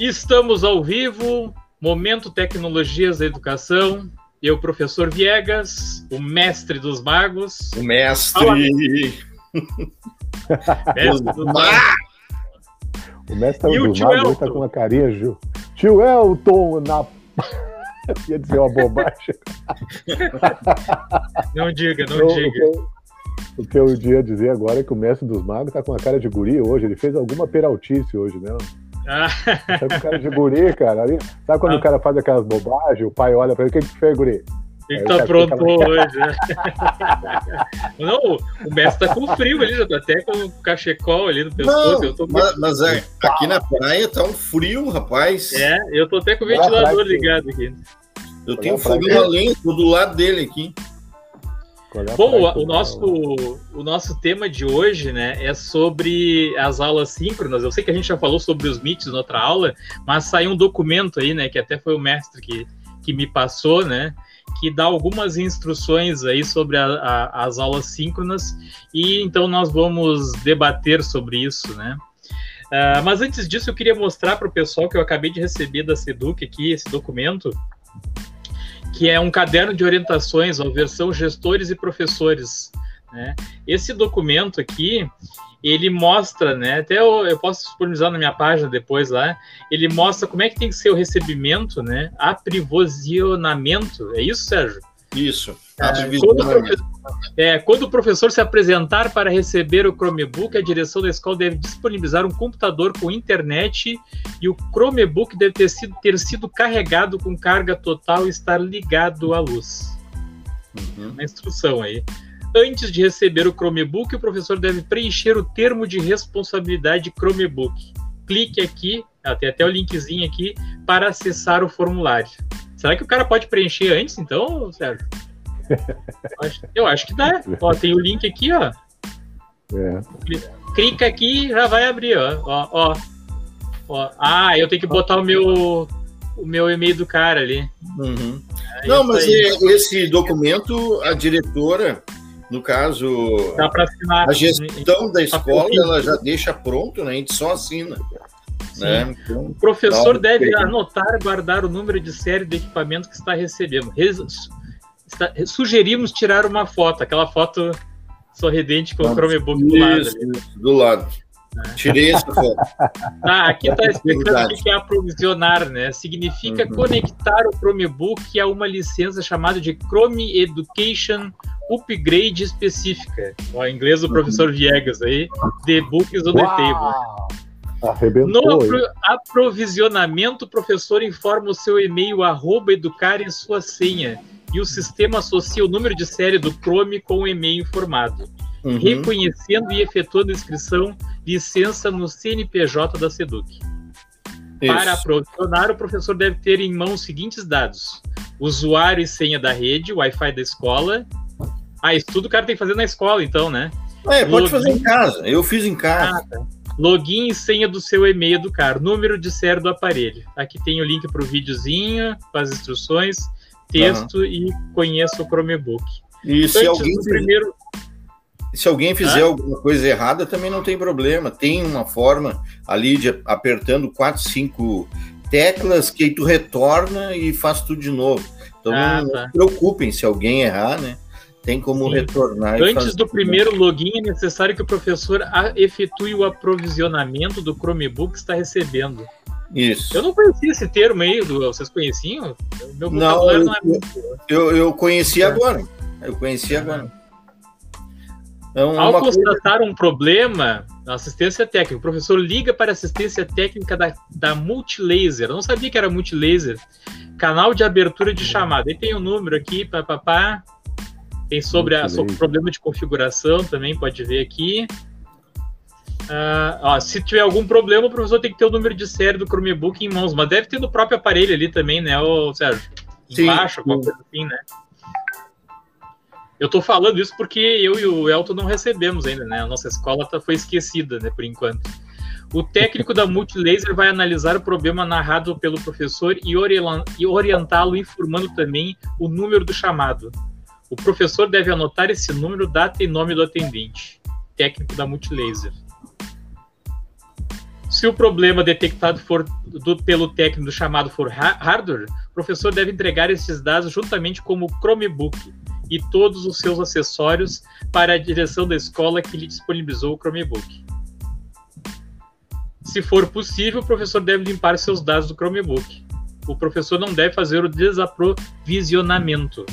Estamos ao vivo, Momento Tecnologias da Educação. Eu, professor Viegas, o mestre dos magos. O mestre. mestre dos magos. O mestre e dos magos tá com uma carinha, Ju. Tio Elton na. Ia dizer uma bobagem. não diga, não diga. O que, eu, o que eu ia dizer agora é que o mestre dos magos tá com a cara de guri hoje. Ele fez alguma peraltice hoje, né? Ah. Tá com cara de guri, cara. Sabe quando ah. o cara faz aquelas bobagens, o pai olha pra ele, o que que fez, guri? Ele tá pronto hoje. Né? Não, o mestre tá com frio ali, já tá até com o cachecol ali no pescoço. Não, tô... mas, mas é, aqui na praia tá um frio, rapaz. É, eu tô até com o ventilador ligado aqui. Eu tenho fogo além do lado dele aqui. Bom, o, o, nosso, o nosso tema de hoje, né, é sobre as aulas síncronas. Eu sei que a gente já falou sobre os mitos na outra aula, mas saiu um documento aí, né, que até foi o mestre que, que me passou, né, que dá algumas instruções aí sobre a, a, as aulas síncronas e então nós vamos debater sobre isso, né. Uh, mas antes disso, eu queria mostrar para o pessoal que eu acabei de receber da Seduc aqui esse documento que é um caderno de orientações, a versão gestores e professores. Né? Esse documento aqui, ele mostra, né? Até eu, eu, posso disponibilizar na minha página depois lá. Ele mostra como é que tem que ser o recebimento, né? É isso, Sérgio? Isso. É, quando, é, quando o professor se apresentar para receber o Chromebook, a direção da escola deve disponibilizar um computador com internet e o Chromebook deve ter sido, ter sido carregado com carga total e estar ligado à luz. Uhum. Uma instrução aí. Antes de receber o Chromebook, o professor deve preencher o termo de responsabilidade Chromebook. Clique aqui, tem até o linkzinho aqui, para acessar o formulário. Será que o cara pode preencher antes, então, Sérgio? Eu acho que dá. Ó, tem o link aqui, ó. É. Clica aqui já vai abrir, ó. ó, ó. ó. Ah, eu tenho que botar o meu o meu e-mail do cara ali. Uhum. É Não, mas esse documento, a diretora, no caso, assinar, a gestão da escola, ela já deixa pronto, né? A gente só assina. Né? Então, o professor deve período. anotar e guardar o número de série do equipamento que está recebendo. está, sugerimos tirar uma foto, aquela foto sorridente com o Chromebook do lado. Do lado. É. Tirei essa foto. Ah, aqui está explicando o que é aprovisionar, né? Significa uhum. conectar o Chromebook a uma licença chamada de Chrome Education Upgrade específica. O inglês do professor uhum. Viegas aí, The Books on the Table. Arrebentou, no apro aprovisionamento, o professor informa o seu e-mail arroba educar em sua senha e o sistema associa o número de série do Chrome com o e-mail informado, uhum. reconhecendo e efetuando inscrição licença no CNPJ da SEDUC. Isso. Para aprovisionar, o professor deve ter em mão os seguintes dados: usuário e senha da rede, Wi-Fi da escola. Ah, isso tudo o cara tem que fazer na escola, então, né? É, pode Login... fazer em casa. Eu fiz em casa. Ah, tá. Login e senha do seu e-mail do cara, número de série do aparelho. Aqui tem o link para o videozinho, com as instruções, texto uhum. e conheça o Chromebook. E se alguém, primeiro... se alguém fizer ah? alguma coisa errada, também não tem problema. Tem uma forma ali de apertando quatro, cinco teclas que aí tu retorna e faz tudo de novo. Então ah, não, tá. se preocupem se alguém errar, né? tem como Sim. retornar. Antes do primeiro login, é necessário que o professor efetue o aprovisionamento do Chromebook que está recebendo. Isso. Eu não conhecia esse termo aí, do, vocês conheciam? Meu não, eu, não é muito... eu, eu conheci é. agora. Eu conheci agora. Então, Ao constatar coisa... um problema na assistência técnica, o professor liga para a assistência técnica da, da Multilaser. Eu não sabia que era Multilaser. Canal de abertura de chamada. Aí tem o um número aqui, papapá. Tem sobre, a, sobre o problema de configuração também, pode ver aqui. Uh, ó, se tiver algum problema, o professor tem que ter o número de série do Chromebook em mãos, mas deve ter no próprio aparelho ali também, né, ô, Sérgio? Embaixo, alguma coisa assim, né? Eu tô falando isso porque eu e o Elton não recebemos ainda, né? A nossa escola tá, foi esquecida, né, por enquanto. O técnico da Multilaser vai analisar o problema narrado pelo professor e orientá-lo, informando também o número do chamado. O professor deve anotar esse número, data e nome do atendente, técnico da Multilaser. Se o problema detectado for do, pelo técnico chamado for hardware, o professor deve entregar esses dados juntamente com o Chromebook e todos os seus acessórios para a direção da escola que lhe disponibilizou o Chromebook. Se for possível, o professor deve limpar seus dados do Chromebook. O professor não deve fazer o desaprovisionamento.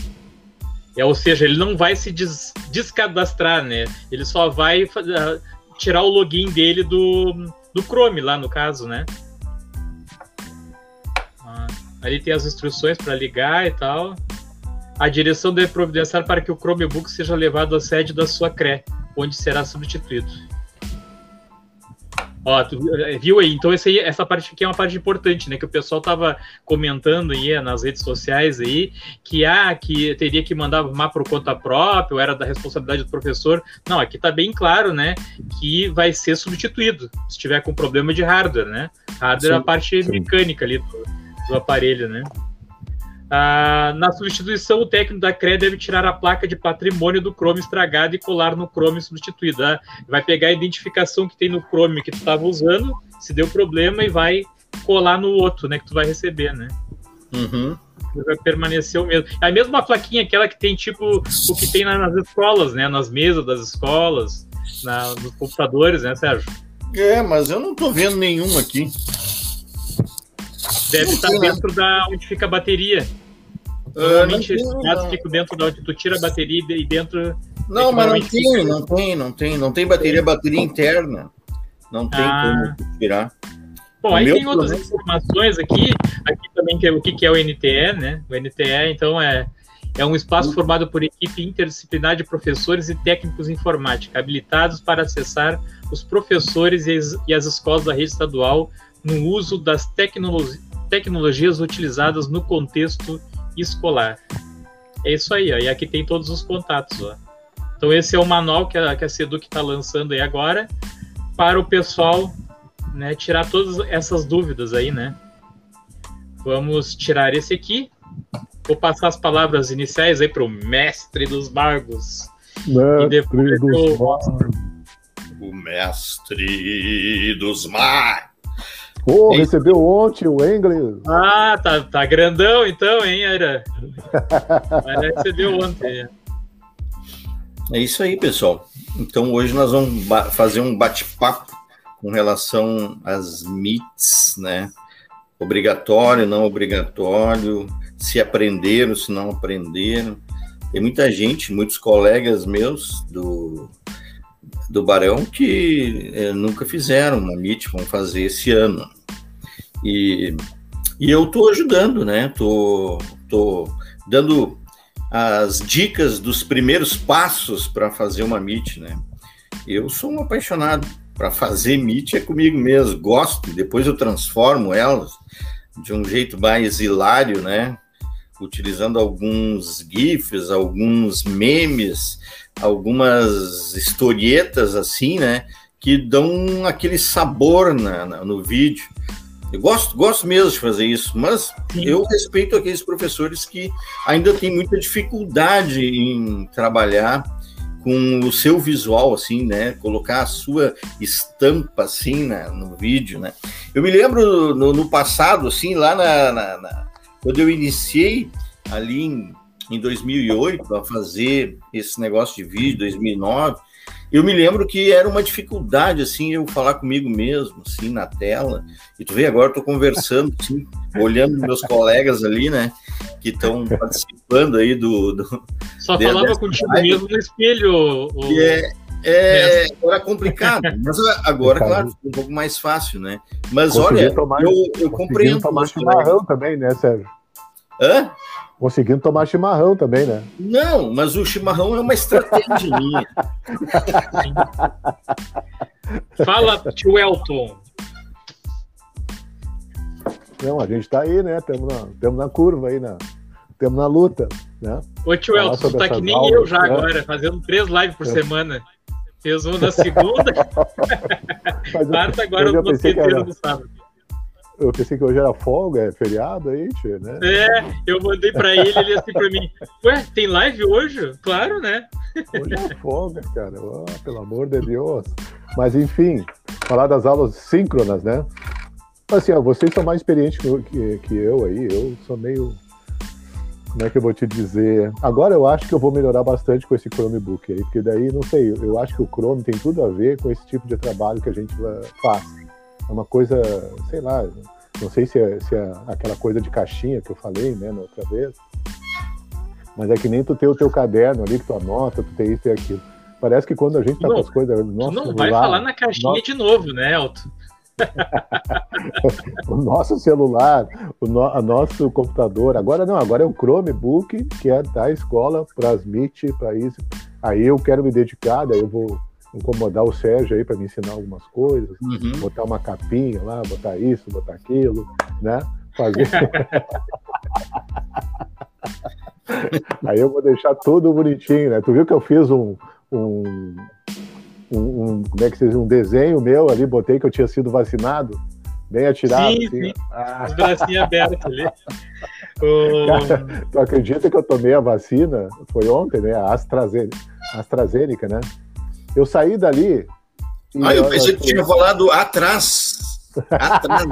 É, ou seja, ele não vai se des descadastrar, né? Ele só vai uh, tirar o login dele do, do Chrome, lá no caso, né? Ah, ali tem as instruções para ligar e tal. A direção deve providenciar para que o Chromebook seja levado à sede da sua CRE, onde será substituído. Ó, tu, eh, viu aí? Então aí, essa parte aqui é uma parte importante, né? Que o pessoal tava comentando aí eh, nas redes sociais aí que ah, que teria que mandar arrumar por conta própria, ou era da responsabilidade do professor. Não, aqui tá bem claro, né? Que vai ser substituído se tiver com problema de hardware, né? Hardware sim, é a parte sim. mecânica ali do, do aparelho, né? Ah, na substituição, o técnico da CRE deve tirar a placa de patrimônio do Chrome estragado e colar no Chrome substituído. Ah, vai pegar a identificação que tem no Chrome que tu estava usando, se deu problema, e vai colar no outro, né, que tu vai receber, né? Uhum. Vai permanecer o mesmo. É a mesma plaquinha, aquela que tem tipo o que tem nas escolas, né? Nas mesas das escolas, na, nos computadores, né, Sérgio? É, mas eu não tô vendo nenhum aqui. Deve estar dentro da onde fica a bateria. Normalmente esses dados ficam dentro da onde tu tira a bateria e dentro. Não, mas não tem, fica... não tem, não tem, não tem bateria, bateria interna. Não tem ah. como tirar. Bom, o aí tem outras informações aqui, aqui também que é, o que, que é o NTE, né? O NTE, então, é, é um espaço formado por equipe interdisciplinar de professores e técnicos informática, habilitados para acessar os professores e as, e as escolas da rede estadual no uso das tecnologi tecnologias utilizadas no contexto escolar. É isso aí, ó, e aqui tem todos os contatos. Ó. Então esse é o manual que a, que a Seduc está lançando aí agora para o pessoal né, tirar todas essas dúvidas aí, né? Vamos tirar esse aqui. Vou passar as palavras iniciais aí para o mestre dos magos. Mestre e depois dos eu... magos. O mestre dos magos. Pô, recebeu ontem o Engels. Ah, tá, tá grandão então, hein, Aira? recebeu ontem. É isso aí, pessoal. Então hoje nós vamos fazer um bate-papo com relação às MITs, né? Obrigatório, não obrigatório, se aprenderam, se não aprenderam. Tem muita gente, muitos colegas meus do, do Barão que é, nunca fizeram uma MIT, vão fazer esse ano. E, e eu estou ajudando, né? Tô, tô dando as dicas dos primeiros passos para fazer uma MIT, né? Eu sou um apaixonado para fazer MIT é comigo mesmo, gosto, depois eu transformo elas de um jeito mais hilário, né? Utilizando alguns GIFs, alguns memes, algumas historietas assim, né? Que dão aquele sabor na, na no vídeo. Eu gosto, gosto mesmo de fazer isso, mas Sim. eu respeito aqueles professores que ainda têm muita dificuldade em trabalhar com o seu visual, assim, né? Colocar a sua estampa, assim, na, no vídeo, né? Eu me lembro no, no passado, assim, lá na, na, na, quando eu iniciei ali em, em 2008 a fazer esse negócio de vídeo, 2009, eu me lembro que era uma dificuldade, assim, eu falar comigo mesmo, assim, na tela. E tu vê, agora eu tô conversando, assim, olhando meus colegas ali, né, que estão participando aí do... do Só falava contigo live. mesmo no espelho. O... É, é, era complicado, mas agora, claro, ficou um pouco mais fácil, né? Mas olha, tomar, eu, eu compreendo. tomar chimarrão também, né, Sérgio? Hã? Conseguindo tomar chimarrão também, né? Não, mas o chimarrão é uma estratégia minha. Fala, tio Elton. Não, a gente tá aí, né? Estamos na, na curva aí, na, estamos na luta, né? Ô, tio Elton, tu tá que nem aulas, eu já né? agora, fazendo três lives por é. semana. Fez uma na segunda. Quarta, agora no terceiro no sábado. Eu pensei que hoje era folga, é feriado aí, tio, né? É, eu mandei pra ele, ele assim pra mim, ué, tem live hoje? Claro, né? Hoje é folga, cara, oh, pelo amor de Deus. Mas enfim, falar das aulas síncronas, né? Assim, ó, vocês são mais experientes que, que eu aí, eu sou meio como é que eu vou te dizer? Agora eu acho que eu vou melhorar bastante com esse Chromebook aí, porque daí, não sei, eu acho que o Chrome tem tudo a ver com esse tipo de trabalho que a gente faz. É uma coisa, sei lá, não sei se é, se é aquela coisa de caixinha que eu falei, né, na outra vez, mas é que nem tu ter o teu caderno ali que tu anota, tu tem isso e aquilo. Parece que quando a gente tá não, com as coisas. Nossa, não vai falar na caixinha nossa... de novo, né, Elton? o nosso celular, o no, nosso computador, agora não, agora é o Chromebook, que é da escola, transmite para isso. Aí eu quero me dedicar, daí eu vou incomodar o Sérgio aí para me ensinar algumas coisas, uhum. botar uma capinha lá, botar isso, botar aquilo, né? Fazer. aí eu vou deixar tudo bonitinho, né? Tu viu que eu fiz um, um um, como é que vocês um desenho meu ali, botei que eu tinha sido vacinado, bem atirado. Sim, assim. sim. Ah. Os bracinhos abertos ali. Cara, tu acredita que eu tomei a vacina? Foi ontem, né? A AstraZeneca, AstraZeneca né? Eu saí dali. Ah, eu pensei que tinha falado atrás. Atrás.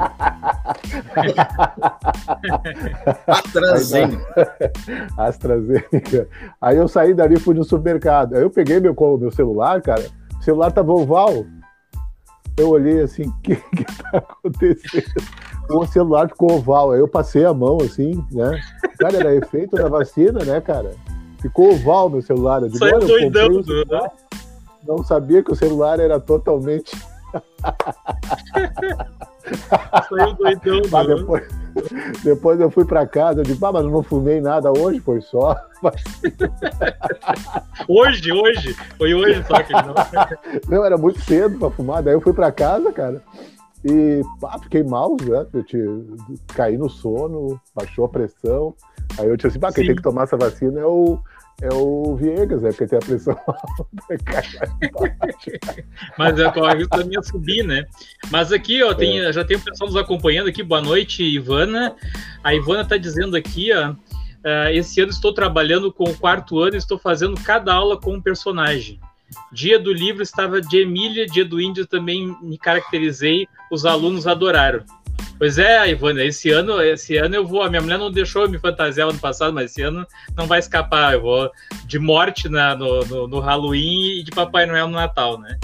AstraZeneca. AstraZeneca. Aí eu saí dali e fui no supermercado. Aí eu peguei meu, meu celular, cara o celular tava oval. Eu olhei assim, o que que tá acontecendo? O celular ficou oval. Aí eu passei a mão assim, né? Cara, era efeito da vacina, né, cara? Ficou oval meu celular. Eu digo, Saiu doidão, né? Não sabia que o celular era totalmente Saiu doidão, ah, depois, depois eu fui para casa, eu disse, ah, mas eu não fumei nada hoje, foi só. hoje, hoje, foi hoje só que não. não, era muito cedo para fumar, daí eu fui para casa, cara. E pá, fiquei mal, né? Eu te, caí no sono, baixou a pressão. Aí eu disse assim, pá, quem tem que tomar essa vacina é o, é o Viegas, é porque tem a pressão alta. Mas é corre o caminho subir, né? Mas aqui, ó, tem, é. já tem o pessoal nos acompanhando aqui. Boa noite, Ivana. A Ivana tá dizendo aqui, ó. Uh, esse ano estou trabalhando com o quarto ano e estou fazendo cada aula com um personagem. Dia do livro estava de Emília, dia do índio também me caracterizei, os alunos adoraram. Pois é, Ivana, esse ano, esse ano eu vou. A minha mulher não deixou eu me fantasiar ano passado, mas esse ano não vai escapar. Eu vou de morte na, no, no, no Halloween e de Papai Noel no Natal, né?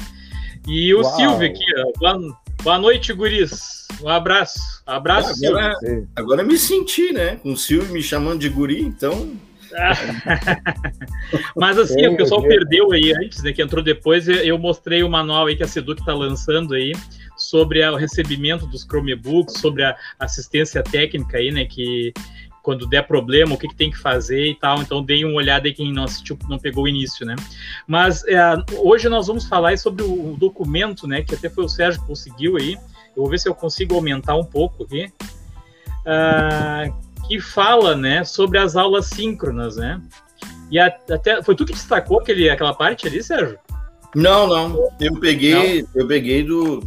E o Uau. Silvio aqui, ó. Boa, boa noite, guris. Um abraço. Abraço, ah, agora, Silvio. Agora me senti, né? Com o Silvio me chamando de guri, então. Mas assim, o pessoal perdeu aí antes, né? Que entrou depois. Eu mostrei o manual aí que a Seduc está lançando aí sobre o recebimento dos Chromebooks, sobre a assistência técnica aí, né? Que quando der problema, o que, que tem que fazer e tal. Então, dei uma olhada aí quem não assistiu, não pegou o início, né? Mas é, hoje nós vamos falar sobre o, documento, né? Que até foi o Sérgio que conseguiu aí. Eu vou ver se eu consigo aumentar um pouco aqui. Uh, que fala, né, sobre as aulas síncronas, né? E a, até foi tu que destacou aquele, aquela parte ali, Sérgio? Não, não. Eu peguei, não. eu peguei do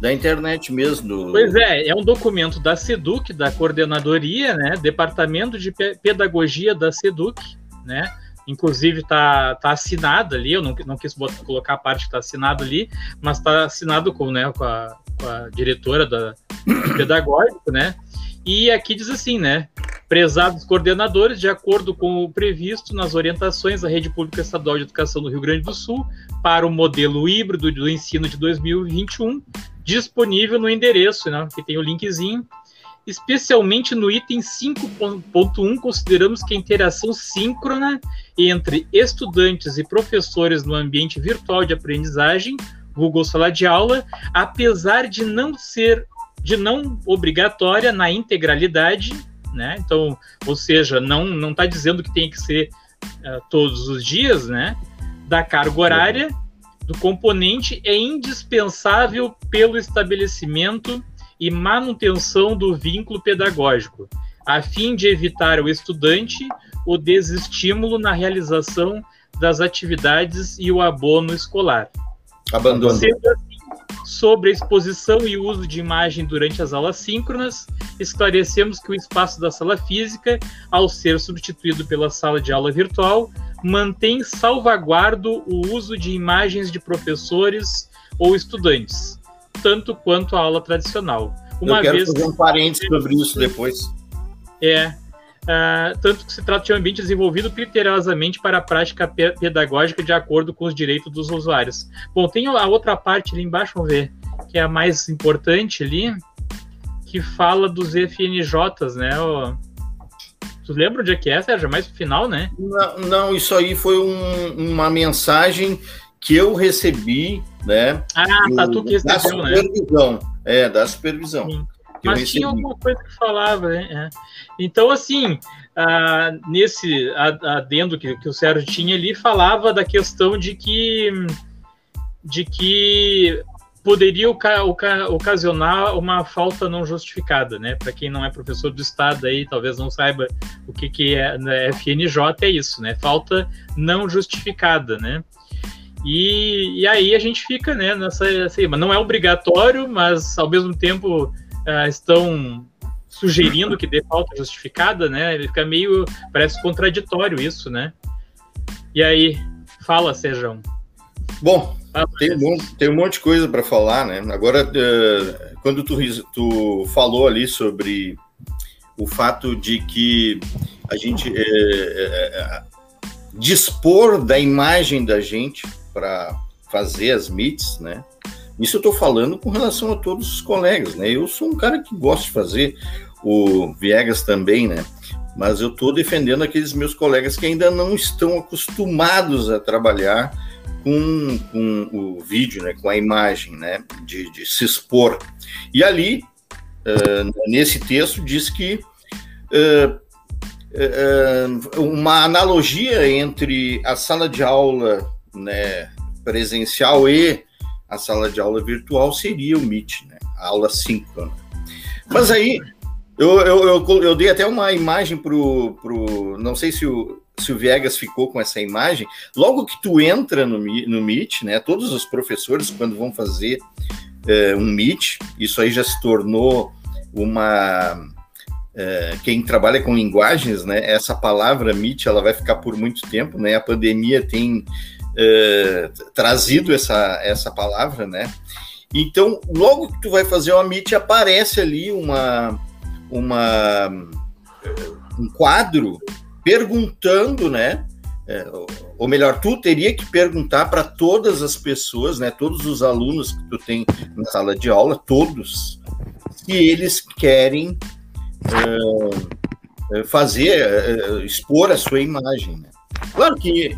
da internet mesmo. Do... Pois é, é um documento da SEDUC, da coordenadoria, né? Departamento de Pedagogia da SEDUC, né? Inclusive tá, tá assinado ali, eu não, não quis botar, colocar a parte que está assinado ali, mas está assinado com, né, com, a, com a diretora da pedagógico, né? E aqui diz assim, né? Prezados coordenadores, de acordo com o previsto nas orientações da Rede Pública Estadual de Educação do Rio Grande do Sul para o modelo híbrido do ensino de 2021, disponível no endereço, né, que tem o linkzinho. Especialmente no item 5.1, consideramos que a interação síncrona entre estudantes e professores no ambiente virtual de aprendizagem, Google Sala de Aula, apesar de não ser, de não obrigatória na integralidade, né? Então, ou seja, não não está dizendo que tem que ser uh, todos os dias, né? Da carga horária do componente é indispensável pelo estabelecimento e manutenção do vínculo pedagógico, a fim de evitar ao estudante o desestímulo na realização das atividades e o abono escolar. Abandono. Sendo assim, sobre a exposição e uso de imagem durante as aulas síncronas, esclarecemos que o espaço da sala física, ao ser substituído pela sala de aula virtual, mantém salvaguardo o uso de imagens de professores ou estudantes, tanto quanto a aula tradicional. Uma Eu quero vez fazer um parênteses sobre isso depois. É, uh, tanto que se trata de um ambiente desenvolvido criteriosamente para a prática pedagógica de acordo com os direitos dos usuários. Bom, tem a outra parte ali embaixo, vamos ver, que é a mais importante ali, que fala dos FNJs, né? O... Tu lembra onde é que é, Sérgio? Mais pro final, né? Não, não isso aí foi um, uma mensagem que eu recebi, né? Ah, tá, tu que recebeu, da né? supervisão, né? É, da supervisão. Sim. Mas tinha alguma coisa que falava, né? É. Então, assim, ah, nesse adendo que, que o Sérgio tinha ali, falava da questão de que de que poderia ocasionar uma falta não justificada, né? Para quem não é professor do Estado aí, talvez não saiba o que, que é né? FNJ, é isso, né? Falta não justificada, né? E, e aí a gente fica, né, nessa, assim, não é obrigatório, mas ao mesmo tempo uh, estão sugerindo que dê falta justificada, né? Ele fica meio, parece contraditório isso, né? E aí, fala, Sejão. Bom, tem um, monte, tem um monte de coisa para falar, né? Agora, uh, quando tu, tu falou ali sobre o fato de que a gente é, é, dispor da imagem da gente para fazer as meets, né? Isso eu estou falando com relação a todos os colegas, né? Eu sou um cara que gosta de fazer, o Viegas também, né? Mas eu estou defendendo aqueles meus colegas que ainda não estão acostumados a trabalhar com, com o vídeo, né, com a imagem, né, de, de se expor. E ali, uh, nesse texto, diz que uh, uh, uma analogia entre a sala de aula né, presencial e a sala de aula virtual seria o Meet, né, a aula síncrona. Mas aí, eu, eu, eu, eu dei até uma imagem para o. Não sei se o, se o Viegas ficou com essa imagem, logo que tu entra no, no Meet, né, todos os professores, quando vão fazer é, um Meet, isso aí já se tornou uma. É, quem trabalha com linguagens, né, essa palavra Meet, ela vai ficar por muito tempo, né, a pandemia tem é, trazido essa, essa palavra, né, então, logo que tu vai fazer uma Meet, aparece ali uma, uma, um quadro perguntando, né? É, ou melhor, tu teria que perguntar para todas as pessoas, né? Todos os alunos que tu tem na sala de aula, todos, se eles querem é, fazer, é, expor a sua imagem. Né? Claro que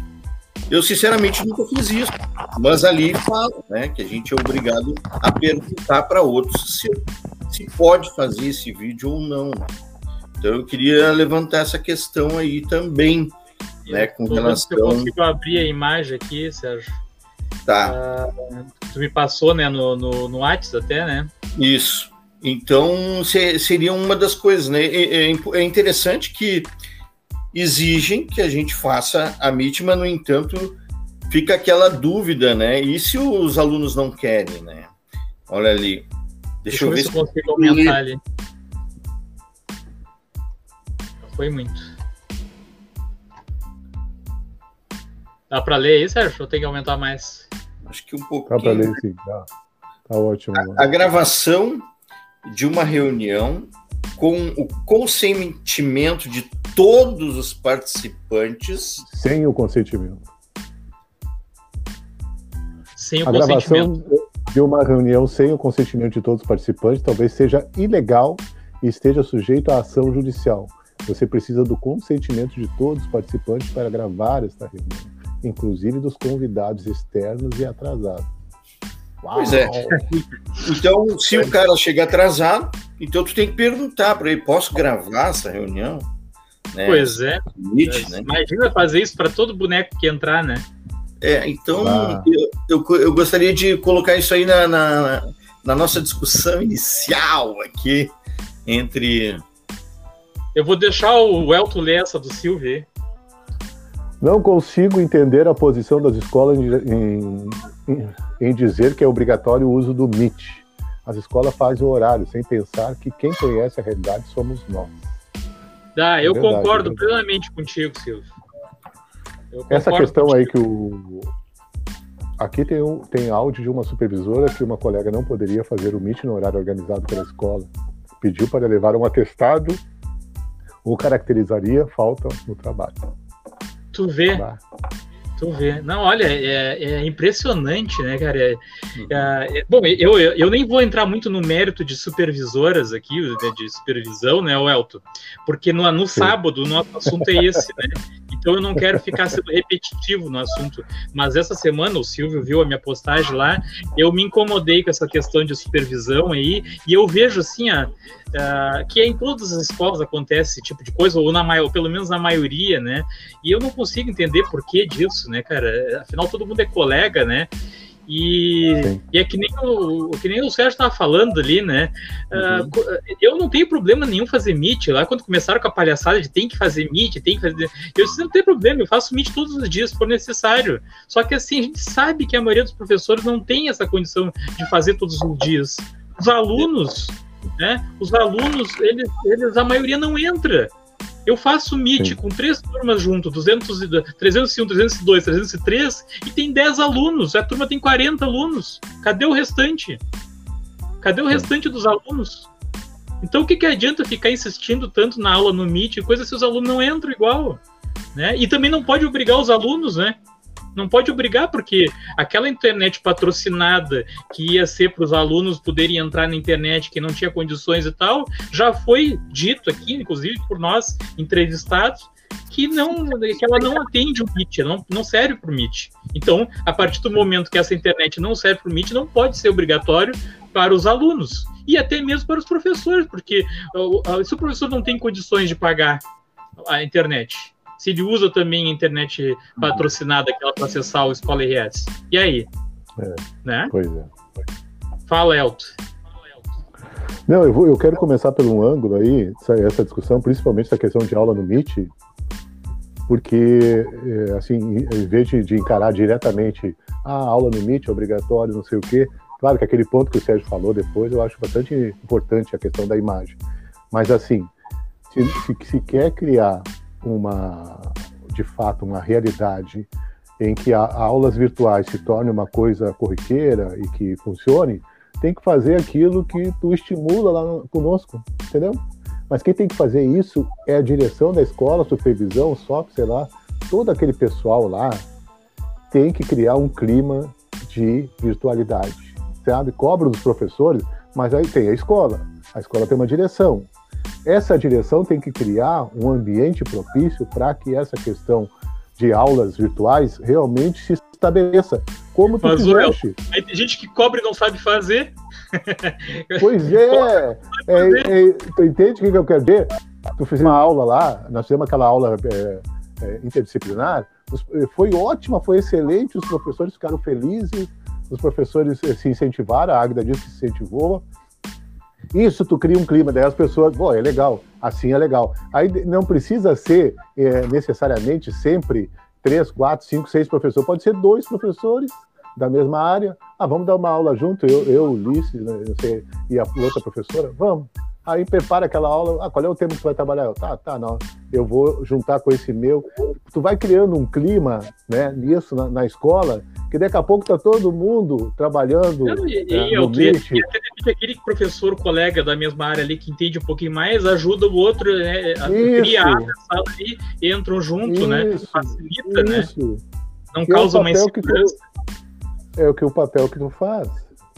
eu sinceramente nunca fiz isso, mas ali fala, né? Que a gente é obrigado a perguntar para outros se, se pode fazer esse vídeo ou não. Então eu queria levantar essa questão aí também, eu né, com relação... Eu consigo abrir a imagem aqui, Sérgio. Tá. Uh, tu me passou, né, no, no, no WhatsApp até, né? Isso. Então, seria uma das coisas, né? É, é interessante que exigem que a gente faça a mas, no entanto, fica aquela dúvida, né? E se os alunos não querem, né? Olha ali. Deixa, Deixa eu ver se eu consigo aumentar ali foi muito. Dá para ler aí, Sérgio? Ou tem que aumentar mais? Acho que um pouquinho. Dá para ler sim, tá, tá ótimo. A, a, gravação de uma reunião com o consentimento de todos os participantes. Sem o consentimento. Sem o a consentimento. gravação de uma reunião sem o consentimento de todos os participantes talvez seja ilegal e esteja sujeito à ação judicial. Você precisa do consentimento de todos os participantes para gravar esta reunião, inclusive dos convidados externos e atrasados. Uau. Pois é. Então, se o cara chega atrasado, então tu tem que perguntar para ele: posso gravar essa reunião? Né? Pois é. Limite, né? Imagina fazer isso para todo boneco que entrar, né? É, então ah. eu, eu, eu, gostaria de colocar isso aí na, na, na nossa discussão inicial aqui entre eu vou deixar o Elton ler essa do Silvio. Não consigo entender a posição das escolas em, em, em, dizer que é obrigatório o uso do MIT. As escolas fazem o horário, sem pensar que quem conhece a realidade somos nós. Eu é verdade, concordo plenamente contigo, Silvio. Essa questão contigo. aí que o, aqui tem, um, tem áudio de uma supervisora que uma colega não poderia fazer o MIT no horário organizado pela escola. Pediu para levar um atestado ou caracterizaria falta no trabalho. Tu vê. Bah. Tu vê. Não, olha, é, é impressionante, né, cara? É, é, é, bom, eu, eu nem vou entrar muito no mérito de supervisoras aqui, de supervisão, né, Elton? Porque no, no sábado o nosso assunto é esse, né? Então eu não quero ficar sendo repetitivo no assunto. Mas essa semana, o Silvio viu a minha postagem lá, eu me incomodei com essa questão de supervisão aí, e eu vejo assim, a, a, que em todas as escolas acontece esse tipo de coisa, ou, na, ou pelo menos na maioria, né? E eu não consigo entender por que disso, né, cara? Afinal, todo mundo é colega, né? E, e, é que nem o, que nem o Sérgio estava falando ali, né? Ah, uhum. Uh, eu não tenho problema nenhum fazer Meet. Lá quando começaram com a palhaçada de tem que fazer Meet, tem que fazer. Eu disse, não tem problema, eu faço Meet todos os dias, se for necessário. Só que assim, a gente sabe que a maioria dos professores não tem essa condição de fazer todos os dias. Os alunos, né? Os alunos, eles, eles a maioria não entra. Eu faço Meet Sim. com três turmas junto, 200, 301, 302, 303, e tem 10 alunos. A turma tem 40 alunos. Cadê o restante? Cadê o restante dos alunos? Então o que, que adianta ficar insistindo tanto na aula no Meet, coisa se os alunos não entram igual? Né? E também não pode obrigar os alunos, né? Não pode obrigar, porque aquela internet patrocinada que ia ser para os alunos poderem entrar na internet, que não tinha condições e tal, já foi dito aqui, inclusive por nós entrevistados, que não que ela não atende o MIT, não, não serve para o MIT. Então, a partir do momento que essa internet não serve para o MIT, não pode ser obrigatório para os alunos e até mesmo para os professores, porque se o professor não tem condições de pagar a internet, se ele usa também a internet patrocinada, aquela para acessar o Escola RS. E aí? É, né? Pois é. Fala, Elton. Não, eu, vou, eu quero começar por um ângulo aí, essa, essa discussão, principalmente essa questão de aula no Meet, porque, é, assim, em vez de, de encarar diretamente a ah, aula no Meet, obrigatório, não sei o quê, claro que aquele ponto que o Sérgio falou depois, eu acho bastante importante a questão da imagem. Mas, assim, se, se, se quer criar uma, de fato, uma realidade em que a, a aulas virtuais se torne uma coisa corriqueira e que funcione, tem que fazer aquilo que tu estimula lá no, conosco, entendeu? Mas quem tem que fazer isso é a direção da escola, supervisão, SOP, sei lá, todo aquele pessoal lá tem que criar um clima de virtualidade, sabe? Cobra dos professores, mas aí tem a escola. A escola tem uma direção, essa direção tem que criar um ambiente propício para que essa questão de aulas virtuais realmente se estabeleça. Como tu Mas, fizeste. Aí tem gente que cobra e não sabe fazer. Pois é. é, é tu entende o que eu quero dizer? Tu fez uma aula lá, nós fizemos aquela aula é, é, interdisciplinar, foi ótima, foi excelente, os professores ficaram felizes, os professores se incentivaram, a Agda disse que se incentivou, isso tu cria um clima, daí as pessoas, pô, é legal, assim é legal. Aí não precisa ser é, necessariamente sempre três, quatro, cinco, seis professores, pode ser dois professores da mesma área. Ah, vamos dar uma aula junto, eu, eu Ulisses, né, e a outra professora? Vamos. Aí prepara aquela aula, ah, qual é o tema que tu vai trabalhar? Eu, tá, tá, não, eu vou juntar com esse meu. Tu vai criando um clima, né, nisso na, na escola, que daqui a pouco tá todo mundo trabalhando não, e, é, e, no e, e aquele professor, colega da mesma área ali que entende um pouquinho mais, ajuda o outro né, a isso. criar a sala ali, entram junto, né, isso. né? Facilita, isso. né? Não que causa é uma insegurança. Tu, é o que o papel que tu faz,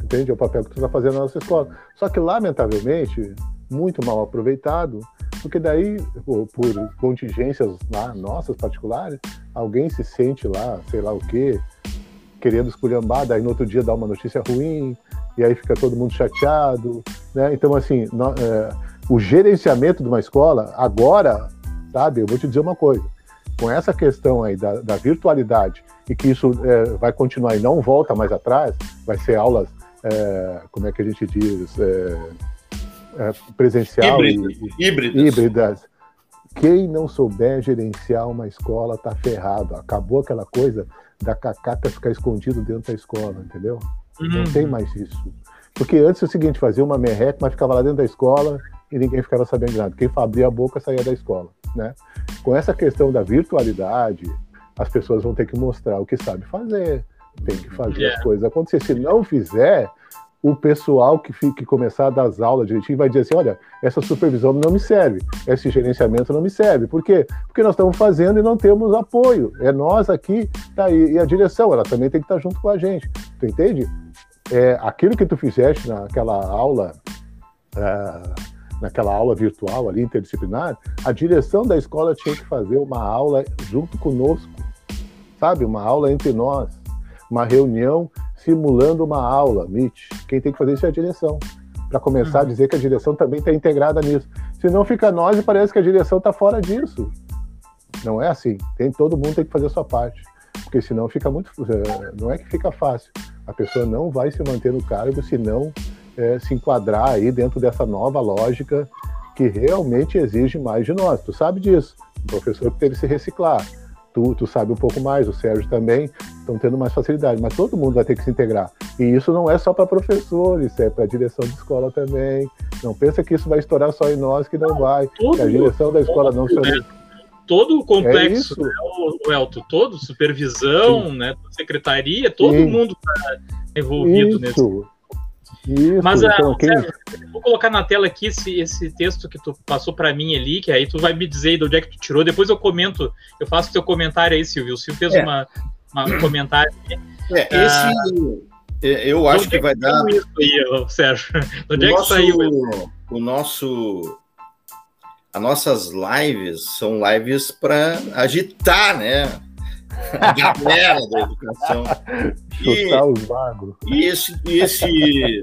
entende? É o papel que tu está fazendo na nossa escola. Só que, lamentavelmente, muito mal aproveitado, porque daí, por, por contingências lá, nossas particulares, alguém se sente lá, sei lá o quê, querendo esculhambar, daí no outro dia dá uma notícia ruim, e aí fica todo mundo chateado, né? Então, assim, no, é, o gerenciamento de uma escola, agora, sabe, eu vou te dizer uma coisa, com essa questão aí da, da virtualidade, e que isso é, vai continuar e não volta mais atrás, vai ser aulas, é, como é que a gente diz, é, presencial Híbrido, e, híbridas. híbridas. Quem não souber gerenciar uma escola tá ferrado. Acabou aquela coisa da cacaca ficar escondido dentro da escola, entendeu? Uhum. Não tem mais isso. Porque antes é o seguinte, fazia uma merreca, mas ficava lá dentro da escola e ninguém ficava sabendo de nada. Quem abria a boca saía da escola, né? Com essa questão da virtualidade, as pessoas vão ter que mostrar o que sabe fazer, Tem que fazer yeah. as coisas acontecer. Se não fizer, o pessoal que, fique, começar a dar as aulas direitinho vai dizer assim: olha, essa supervisão não me serve, esse gerenciamento não me serve. Por quê? Porque nós estamos fazendo e não temos apoio. É nós aqui, tá, e, a direção, ela também tem que estar junto com a gente. Tu entende? É, aquilo que tu fizeste naquela aula. É, naquela aula virtual ali, interdisciplinar, a direção da escola tinha que fazer uma aula junto conosco, sabe? Uma aula entre nós, uma reunião simulando uma aula, Meet. Quem tem que fazer isso é a direção, para começar uhum. a dizer que a direção também está integrada nisso. Senão fica nós e parece que a direção está fora disso. Não é assim. Tem todo mundo tem que fazer a sua parte, porque senão fica muito. Eh, não é que fica fácil. A pessoa não vai se manter no cargo se não é, se enquadrar aí dentro dessa nova lógica que realmente exige mais de nós. Tu sabe disso. O professor teve que se reciclar. Tu, tu sabe um pouco mais, o Sérgio também, estão tendo mais facilidade, mas todo mundo vai ter que se integrar. E isso não é só para professores, é para a direção de escola também. Não pensa que isso vai estourar só em nós, que não vai. Todo, a direção da escola não se todo o complexo, é né, o Elton, todo, supervisão, né, secretaria, todo Sim. mundo está envolvido isso. nesse. Isso, Mas então, quem... Sérgio, vou colocar na tela aqui esse, esse texto que tu passou para mim ali, que aí tu vai me dizer de onde é que tu tirou. Depois eu comento, eu faço teu comentário aí, Silvio. O Silvio fez é. uma, uma, um comentário. É, esse. Ah, é, eu acho que é vai dar. Isso aí, Sérgio. De onde o é que saiu isso? O nosso. As nossas lives são lives para agitar, né? A galera da educação. Chutar os magos. E esse, esse,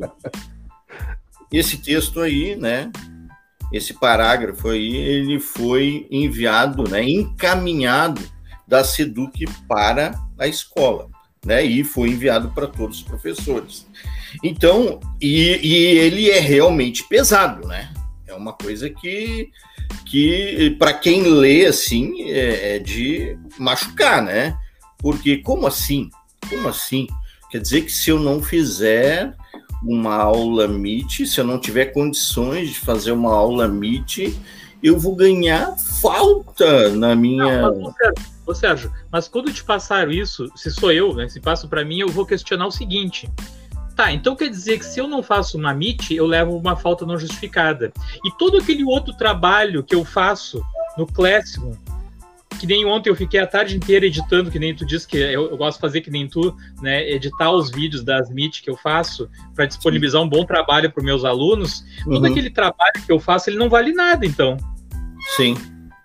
esse texto aí, né? Esse parágrafo aí, ele foi enviado, né? Encaminhado da SEDUC para a escola, né? E foi enviado para todos os professores. Então, e, e ele é realmente pesado, né? É uma coisa que que para quem lê assim é, é, de machucar, né? Porque como assim? Como assim? Quer dizer que se eu não fizer uma aula Meet, se eu não tiver condições de fazer uma aula Meet, eu vou ganhar falta na minha. Não, mas, ô, Sérgio, mas quando te passaram isso, se sou eu, né, se passa para mim, eu vou questionar o seguinte: Tá, então quer dizer que se eu não faço uma MIT, eu levo uma falta não justificada. E todo aquele outro trabalho que eu faço no Classroom, que nem ontem eu fiquei a tarde inteira editando, que nem tu disse que eu, eu gosto de fazer que nem tu, né? Editar os vídeos das MIT que eu faço para disponibilizar um bom trabalho para meus alunos. Uhum. Todo aquele trabalho que eu faço, ele não vale nada, então. Sim.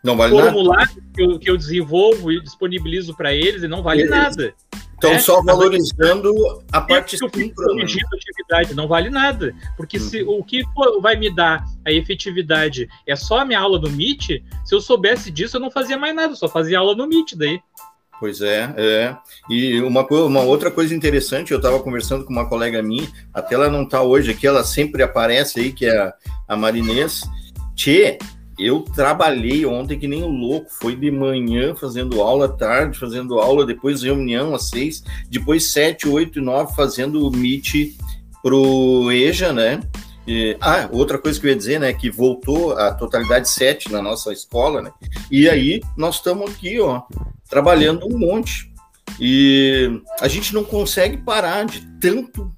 Não vale Formulário nada. Que eu, que eu desenvolvo e disponibilizo para eles, ele não vale nada. Estão é, só valorizando a parte síncrona. atividade não vale nada, porque uhum. se o que vai me dar a efetividade é só a minha aula no Meet, se eu soubesse disso eu não fazia mais nada, só fazia aula no Meet daí. Pois é, é. E uma, uma outra coisa interessante, eu estava conversando com uma colega minha, até ela não está hoje aqui, ela sempre aparece aí, que é a, a Marinês. Tchê, eu trabalhei ontem que nem um louco. Foi de manhã fazendo aula, tarde fazendo aula, depois reunião às seis, depois sete, oito e nove fazendo o Meet pro EJA, né? E, ah, outra coisa que eu ia dizer, né, que voltou a totalidade sete na nossa escola, né? E aí nós estamos aqui, ó, trabalhando um monte. E a gente não consegue parar de tanto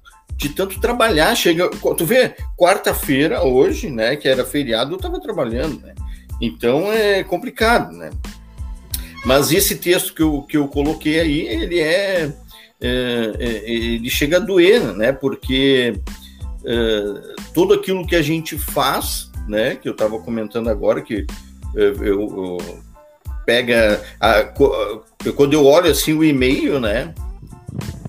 de tanto trabalhar. Chega, tu vê, quarta-feira hoje, né, que era feriado, eu estava trabalhando, né? Então é complicado, né? Mas esse texto que eu, que eu coloquei aí, ele é, é, é ele chega a doer, né? Porque é, tudo aquilo que a gente faz, né? Que eu estava comentando agora, que é, eu, eu pega a, quando eu olho assim o e-mail, né?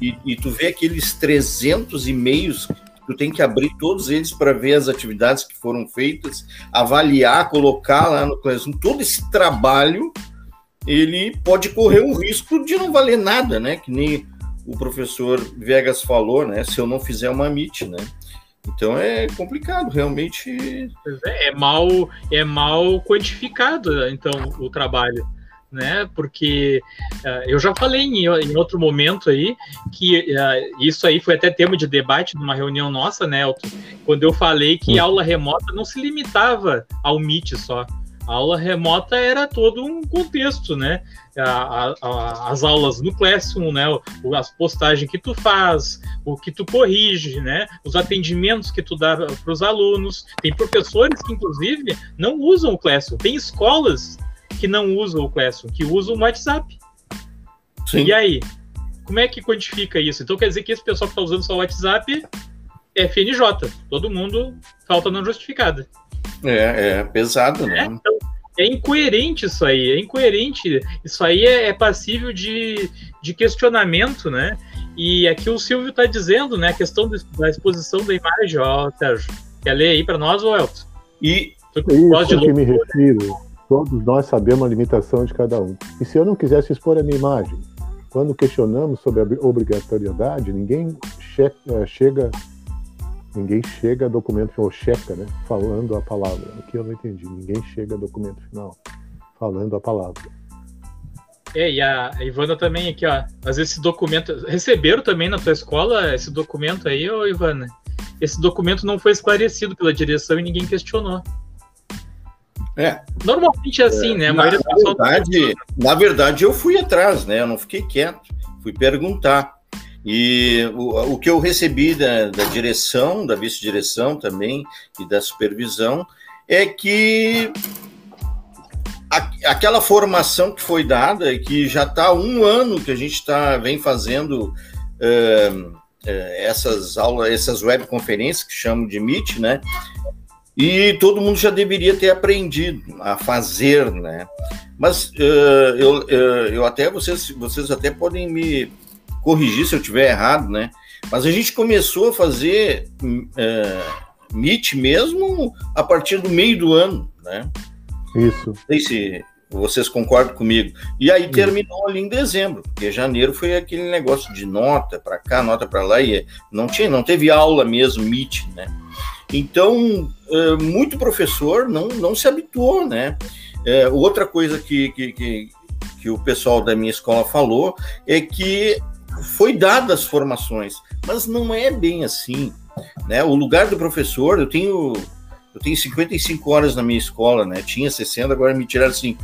E, e tu vê aqueles 300 e-mails tu tem que abrir todos eles para ver as atividades que foram feitas, avaliar, colocar lá no Classroom. Todo esse trabalho, ele pode correr o risco de não valer nada, né? Que nem o professor Vegas falou, né? Se eu não fizer uma Meet, né? Então é complicado, realmente. É, é mal, é mal quantificado, então, o trabalho né? Porque uh, eu já falei em, em, outro momento aí que uh, isso aí foi até tema de debate numa reunião nossa, né, Elton? Quando eu falei que aula remota não se limitava ao Meet só. A aula remota era todo um contexto, né? A, a, as aulas no Classroom, né? As postagens que tu faz, o que tu corrige, né? Os atendimentos que tu dá para os alunos. Tem professores que, inclusive, não usam o Classroom. Tem escolas que não usam o Classroom, que usam o WhatsApp. Sim. E aí? Como é que quantifica isso? Então quer dizer que esse pessoal que está usando só o WhatsApp é FNJ. Todo mundo falta não justificada. É, é pesado, né? É, então, é incoerente isso aí, é incoerente. Isso aí é, é passível de, de questionamento, né? E aqui o Silvio está dizendo, né? A questão da exposição da imagem, ó, Sérgio. Quer ler aí para nós, ou Elton? E isso de que me refiro. Todos nós sabemos a limitação de cada um. E se eu não quisesse expor a minha imagem, quando questionamos sobre a obrigatoriedade, ninguém che eh, chega Ninguém chega a documento ou checa, né? Falando a palavra. Aqui eu não entendi. Ninguém chega a documento final falando a palavra. É, e a Ivana também aqui, ó. Mas esse documento. Receberam também na tua escola esse documento aí, ô Ivana? Esse documento não foi esclarecido pela direção e ninguém questionou. É. Normalmente é assim, é, né? Na, na verdade, na verdade, eu fui atrás, né? Eu não fiquei quieto. Fui perguntar. E o, o que eu recebi da, da direção, da vice-direção também e da supervisão é que a, aquela formação que foi dada, que já está um ano que a gente tá, vem fazendo uh, uh, essas aulas, essas webconferências que chamam de Meet, né? E todo mundo já deveria ter aprendido a fazer, né? Mas uh, eu, eu até vocês, vocês até podem me corrigir se eu tiver errado, né? Mas a gente começou a fazer Meet mesmo a partir do meio do ano, né? Isso. Não sei se vocês concordam comigo. E aí terminou ali em dezembro, porque janeiro foi aquele negócio de nota para cá, nota para lá, e não tinha, não teve aula mesmo, Meet, né? Então, é, muito professor não, não se habituou, né? É, outra coisa que, que, que, que o pessoal da minha escola falou é que foi dada as formações, mas não é bem assim. Né? O lugar do professor, eu tenho eu tenho 55 horas na minha escola, né? Tinha 60, agora me tiraram 5.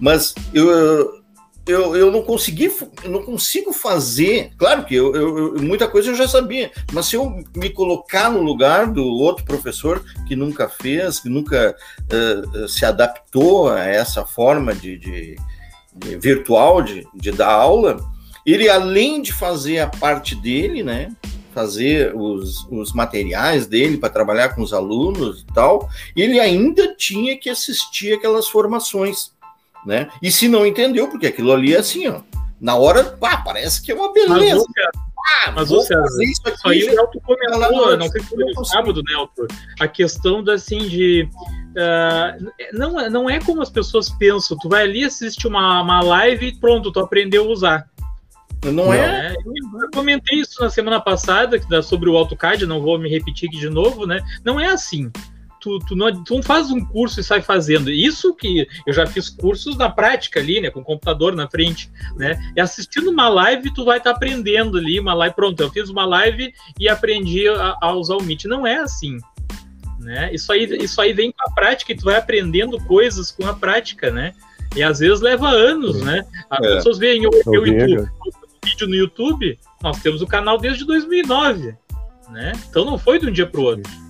Mas eu, eu, eu não consegui, eu não consigo fazer. Claro que eu, eu, muita coisa eu já sabia, mas se eu me colocar no lugar do outro professor que nunca fez, que nunca uh, se adaptou a essa forma de, de, de virtual de, de dar aula, ele, além de fazer a parte dele, né? Fazer os, os materiais dele para trabalhar com os alunos e tal, ele ainda tinha que assistir aquelas formações, né? E se não entendeu, porque aquilo ali é assim, ó. Na hora, pá, parece que é uma beleza. Ah, mas vou César, isso, aqui, isso aí o Nelton comentou, não sei se foi no sábado, Nelton, a questão da, assim, de Uh, não, não é como as pessoas pensam. Tu vai ali assistir uma, uma live e pronto, tu aprendeu a usar. Não, não é? é? Eu comentei isso na semana passada sobre o AutoCAD, não vou me repetir aqui de novo, né? Não é assim. Tu, tu, não, tu não faz um curso e sai fazendo. Isso que eu já fiz cursos na prática ali, né? Com o computador na frente, né? E assistindo uma live, tu vai estar tá aprendendo ali, uma live, pronto, eu fiz uma live e aprendi a, a usar o Meet. Não é assim. Né? Isso, aí, isso aí vem com a prática e tu vai aprendendo coisas com a prática, né? E às vezes leva anos, né? As é. pessoas veem o eu YouTube, vídeo no YouTube, nós temos o canal desde 2009, né? Então não foi de um dia para o outro.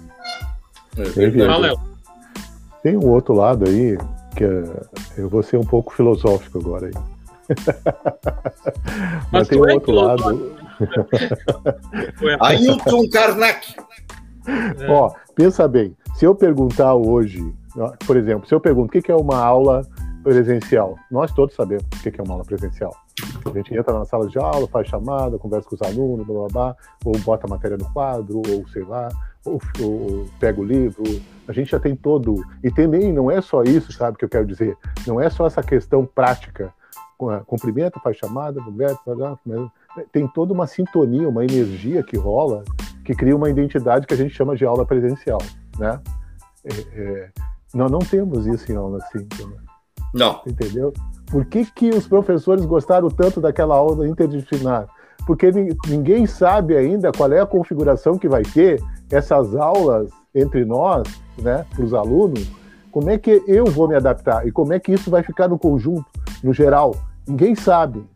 É Tem um outro lado aí que é, eu vou ser um pouco filosófico agora aí. Mas, Mas tem um é outro lado. Ailton Karnak. É. Ó, pensa bem. Se eu perguntar hoje, por exemplo, se eu pergunto o que é uma aula presencial, nós todos sabemos o que é uma aula presencial. A gente entra na sala de aula, faz chamada, conversa com os alunos, blá, blá, blá, ou bota a matéria no quadro, ou sei lá, ou, ou, pega o livro. A gente já tem todo. E também não é só isso, sabe, que eu quero dizer? Não é só essa questão prática. Cumprimenta, faz chamada, conversa, tem toda uma sintonia, uma energia que rola, que cria uma identidade que a gente chama de aula presencial, né? É, é, nós não temos isso em aula assim. Não. Entendeu? Por que, que os professores gostaram tanto daquela aula interdisciplinar? Porque ninguém sabe ainda qual é a configuração que vai ter essas aulas entre nós, né, para os alunos, Como é que eu vou me adaptar? E como é que isso vai ficar no conjunto, no geral? Ninguém sabe.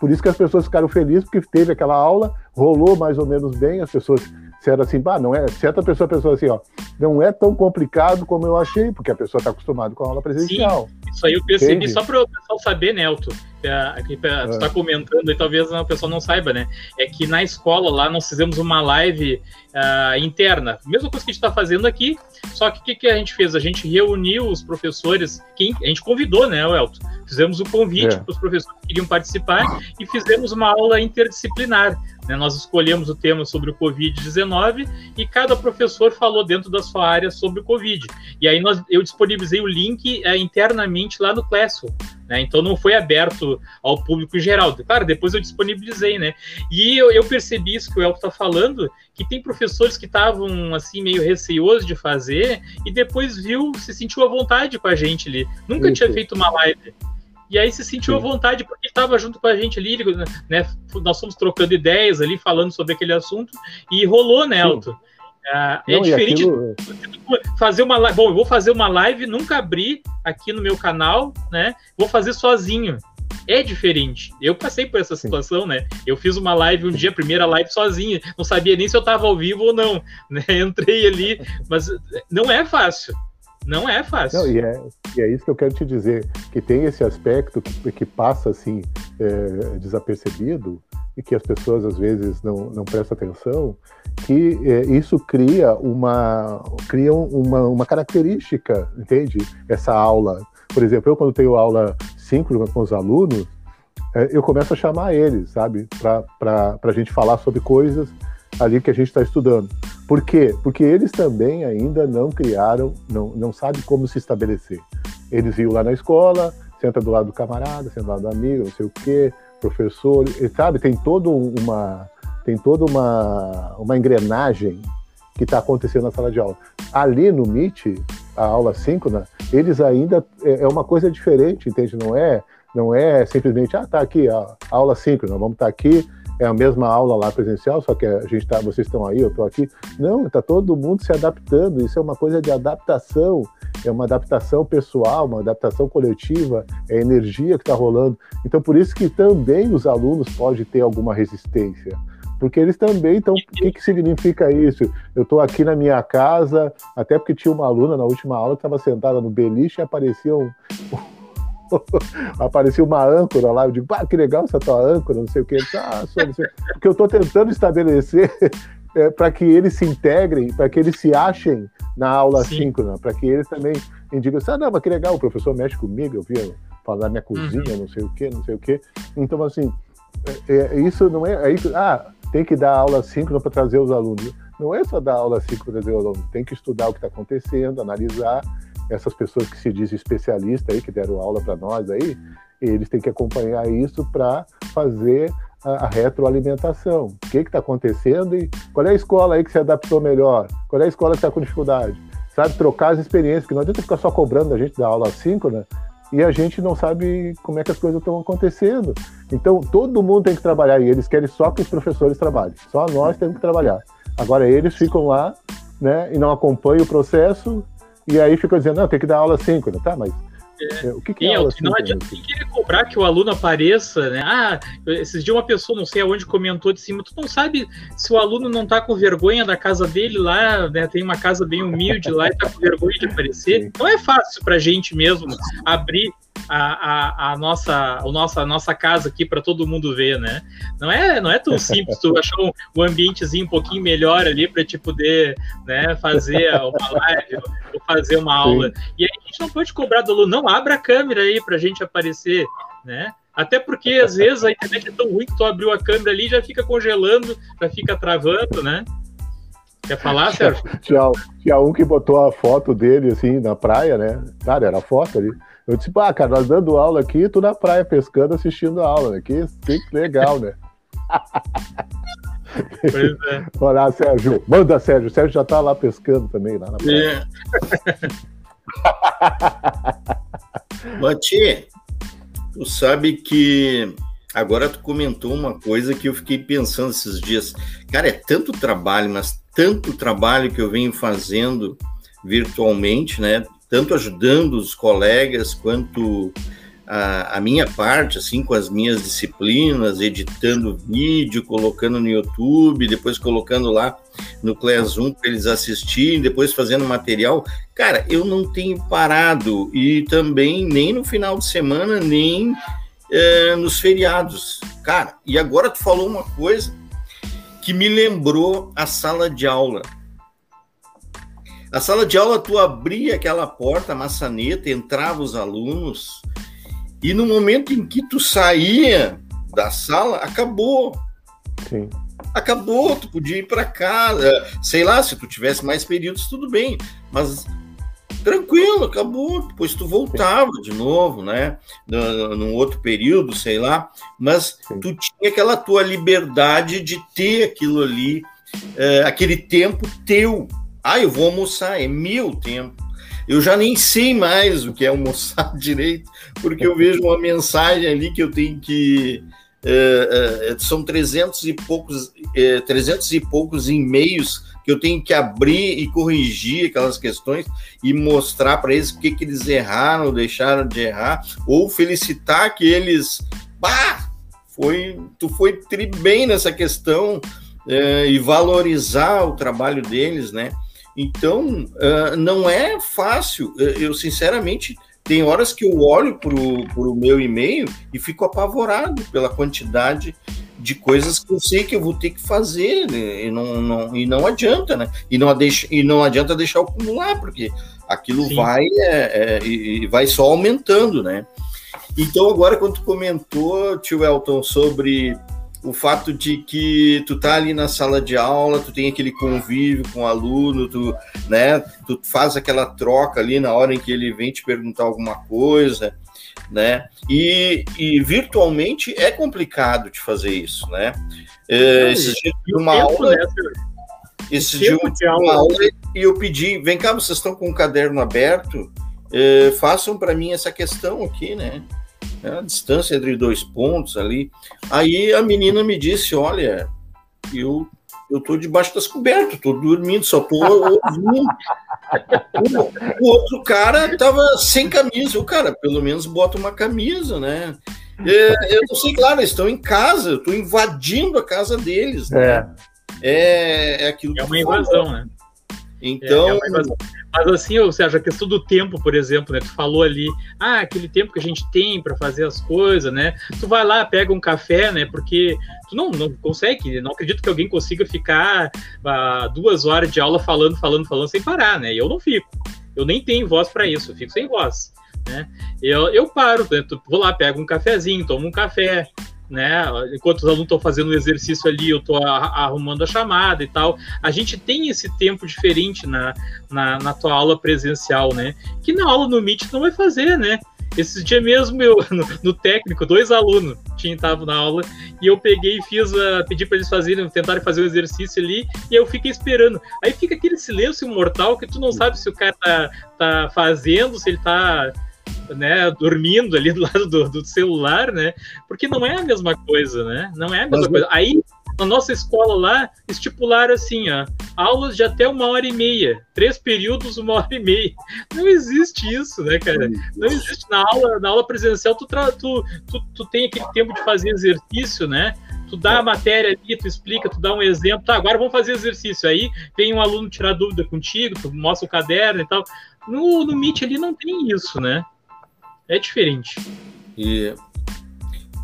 Por isso que as pessoas ficaram felizes, porque teve aquela aula, rolou mais ou menos bem, as pessoas disseram assim, bah, não é, certa pessoa pensou assim, ó, não é tão complicado como eu achei, porque a pessoa está acostumada com a aula presencial. Sim, isso aí eu percebi, Entende? só para o pessoal saber, Nelton, né, tu está é. comentando e talvez o pessoal não saiba, né? É que na escola lá nós fizemos uma live uh, interna, mesma coisa que a gente está fazendo aqui, só que o que, que, a gente fez? A gente reuniu os professores, a gente convidou, né, Elton? Fizemos o convite é. para os professores que queriam participar e fizemos uma aula interdisciplinar. Né? Nós escolhemos o tema sobre o Covid-19 e cada professor falou dentro da sua área sobre o Covid. E aí nós, eu disponibilizei o link é, internamente lá no Classroom. Né? Então não foi aberto ao público em geral. Claro, depois eu disponibilizei, né? E eu, eu percebi isso que o Elton está falando, que tem professores que estavam assim meio receosos de fazer e depois viu, se sentiu à vontade com a gente ali. Nunca isso. tinha feito uma live. E aí se sentiu Sim. à vontade porque estava junto com a gente ali, né? Nós fomos trocando ideias ali, falando sobre aquele assunto, e rolou, né, Elton? É, é Não, diferente aquilo... fazer uma live. Bom, eu vou fazer uma live, nunca abri aqui no meu canal, né? Vou fazer sozinho. É diferente. Eu passei por essa situação, Sim. né? Eu fiz uma live um dia, a primeira live sozinho, não sabia nem se eu estava ao vivo ou não, né? Entrei ali, mas não é fácil. Não é fácil. Não, e, é, e é isso que eu quero te dizer, que tem esse aspecto que, que passa assim é, desapercebido e que as pessoas às vezes não, não prestam atenção, que é, isso cria uma cria uma, uma característica, entende? Essa aula. Por exemplo, eu quando tenho aula síncrona com os alunos, é, eu começo a chamar eles, sabe, para a gente falar sobre coisas ali que a gente está estudando. Por quê? Porque eles também ainda não criaram, não, não sabem como se estabelecer. Eles iam lá na escola, senta do lado do camarada, senta do lado do amigo, não sei o quê, professor, sabe, tem toda uma tem toda uma, uma engrenagem que está acontecendo na sala de aula. Ali no Meet, a aula síncrona, eles ainda é, é uma coisa diferente, entende? Não é não é simplesmente ah tá aqui a, a aula síncrona, vamos estar tá aqui é a mesma aula lá presencial, só que a gente tá, vocês estão aí, eu estou aqui. Não, está todo mundo se adaptando. Isso é uma coisa de adaptação, é uma adaptação pessoal, uma adaptação coletiva, é energia que está rolando. Então, por isso que também os alunos podem ter alguma resistência porque eles também estão. O que, que significa isso? Eu estou aqui na minha casa, até porque tinha uma aluna na última aula que estava sentada no beliche e aparecia um, aparecia uma âncora lá, eu digo, pá, que legal essa tua âncora, não sei o que. Ah, só, não sei. Porque eu estou tentando estabelecer é, para que eles se integrem, para que eles se achem na aula Sim. síncrona, para que eles também digam assim, ah, não, mas que legal, o professor mexe comigo, eu vi falar minha cozinha, uhum. não sei o que, não sei o que. Então, assim, é, é, isso não é, é isso, ah, tem que dar aula síncrona para trazer os alunos. Não é só dar aula síncrona para trazer os alunos, tem que estudar o que está acontecendo, analisar essas pessoas que se dizem especialistas aí, que deram aula para nós aí, eles têm que acompanhar isso para fazer a, a, retroalimentação. O que está acontecendo e qual é a escola aí que se adaptou melhor? Qual é a escola que está com dificuldade? Sabe, trocar as experiências, porque não adianta ficar só cobrando a gente da aula síncrona e a gente não sabe como é que as coisas estão acontecendo. Então, todo mundo tem que trabalhar e eles querem só que os professores trabalhem. Só nós temos que trabalhar. Agora, eles ficam lá né, e não acompanham o processo e aí fica dizendo, não, tem que dar aula síncrona, tá, mas é. O que, que é aula Não adianta querer cobrar que o aluno apareça, né? Ah, esses dias uma pessoa, não sei aonde, comentou de cima, tu não sabe se o aluno não tá com vergonha da casa dele lá, né? Tem uma casa bem humilde lá e tá com vergonha de aparecer. Sim. Não é fácil pra gente mesmo abrir a, a, a, nossa, a, nossa, a nossa casa aqui para todo mundo ver, né? Não é, não é tão simples tu achar um, um ambientezinho um pouquinho melhor ali para te poder né, fazer uma live ou fazer uma aula. Sim. E aí a gente não pode cobrar do aluno, não, abra a câmera aí para a gente aparecer, né? Até porque às vezes a internet é tão ruim que tu abriu a câmera ali já fica congelando, já fica travando, né? Quer falar, Sérgio? Tinha, tinha um que botou a foto dele assim na praia, né? Cara, era a foto ali. Eu disse, pá, cara, nós dando aula aqui, tu na praia pescando, assistindo a aula, né? Que, que legal, né? Pois é. Olha, Sérgio, manda, Sérgio. O Sérgio já tá lá pescando também, lá na praia. É. Mati, tu sabe que agora tu comentou uma coisa que eu fiquei pensando esses dias. Cara, é tanto trabalho, mas tanto trabalho que eu venho fazendo virtualmente, né? Tanto ajudando os colegas quanto a, a, minha parte, assim, com as minhas disciplinas, editando vídeo, colocando no YouTube, depois colocando lá no Classroom para eles assistirem, depois fazendo material. Cara, eu não tenho parado e também nem no final de semana, nem é, nos feriados. Cara, e agora tu falou uma coisa que me lembrou a sala de aula. A sala de aula, tu abria aquela porta, a maçaneta, entrava os alunos, e no momento em que tu saía da sala, acabou. Sim. Acabou, tu podia ir para casa. Sei lá, se tu tivesse mais períodos, tudo bem. Mas tranquilo, acabou. Depois tu voltava de novo, né? Num outro período, sei lá. Mas Sim. tu tinha aquela tua liberdade de ter aquilo ali, é, aquele tempo teu. Ah, eu vou almoçar, é meu tempo. Eu já nem sei mais o que é almoçar direito, porque eu vejo uma mensagem ali que eu tenho que. É, é, são 300 e poucos, é, 300 e poucos e-mails que eu tenho que abrir e corrigir aquelas questões e mostrar para eles o que, que eles erraram, deixaram de errar, ou felicitar que eles. Bah! Foi, tu foi tri bem nessa questão é, e valorizar o trabalho deles, né? Então, uh, não é fácil. Eu, sinceramente, tem horas que eu olho para o meu e-mail e fico apavorado pela quantidade de coisas que eu sei que eu vou ter que fazer, né? e, não, não, e não adianta, né? E não, deixa, e não adianta deixar eu acumular, porque aquilo Sim. vai é, é, e vai só aumentando, né? Então, agora, quando tu comentou, tio Elton, sobre o fato de que tu tá ali na sala de aula, tu tem aquele convívio com o aluno, tu, né, tu faz aquela troca ali na hora em que ele vem te perguntar alguma coisa, né? E, e virtualmente é complicado de fazer isso, né? É, esses dias de uma aula, né, esses dias de uma aula e eu pedi, vem cá, vocês estão com o um caderno aberto, é, façam para mim essa questão aqui, né? Né, a distância entre dois pontos ali. Aí a menina me disse: Olha, eu eu tô debaixo das cobertas, tô dormindo, só tô ouvindo. o, o, outro cara tava sem camisa, o cara, pelo menos bota uma camisa, né? É, eu não sei, claro, eles estão em casa, eu tô invadindo a casa deles, né? É, é, é aquilo. É uma invasão, né? Então. É, é mas assim, ou seja, a questão do tempo, por exemplo, né? Tu falou ali, ah, aquele tempo que a gente tem para fazer as coisas, né? Tu vai lá, pega um café, né? Porque tu não, não consegue, não acredito que alguém consiga ficar ah, duas horas de aula falando, falando, falando sem parar, né? E eu não fico. Eu nem tenho voz para isso, eu fico sem voz. Né? Eu, eu paro, né? vou lá, pego um cafezinho, tomo um café, né? Enquanto os alunos estão fazendo o exercício ali, eu estou arrumando a chamada e tal. A gente tem esse tempo diferente na, na, na tua aula presencial, né? Que na aula no Meet não vai fazer, né? Esses dias mesmo, eu, no, no técnico, dois alunos tinham estavam na aula e eu peguei e fiz, a, pedi para eles fazerem, tentarem fazer o exercício ali e eu fiquei esperando. Aí fica aquele silêncio mortal que tu não sabe se o cara tá, tá fazendo, se ele tá né, dormindo ali do lado do, do, celular, né? Porque não é a mesma coisa, né? Não é a mesma Mas, coisa. Aí, na nossa escola lá, estipularam assim, ó, aulas de até uma hora e meia, três períodos, uma hora e meia. Não existe isso, né, cara? Não existe na aula, na aula presencial, tu, tu, tu, tu tem aquele tempo de fazer exercício, né? tu dá a matéria ali, tu explica, tu dá um exemplo, tá, agora vamos fazer exercício. Aí vem um aluno tirar dúvida contigo, tu mostra o caderno e tal. No, no Meet ali não tem isso, né? É diferente. E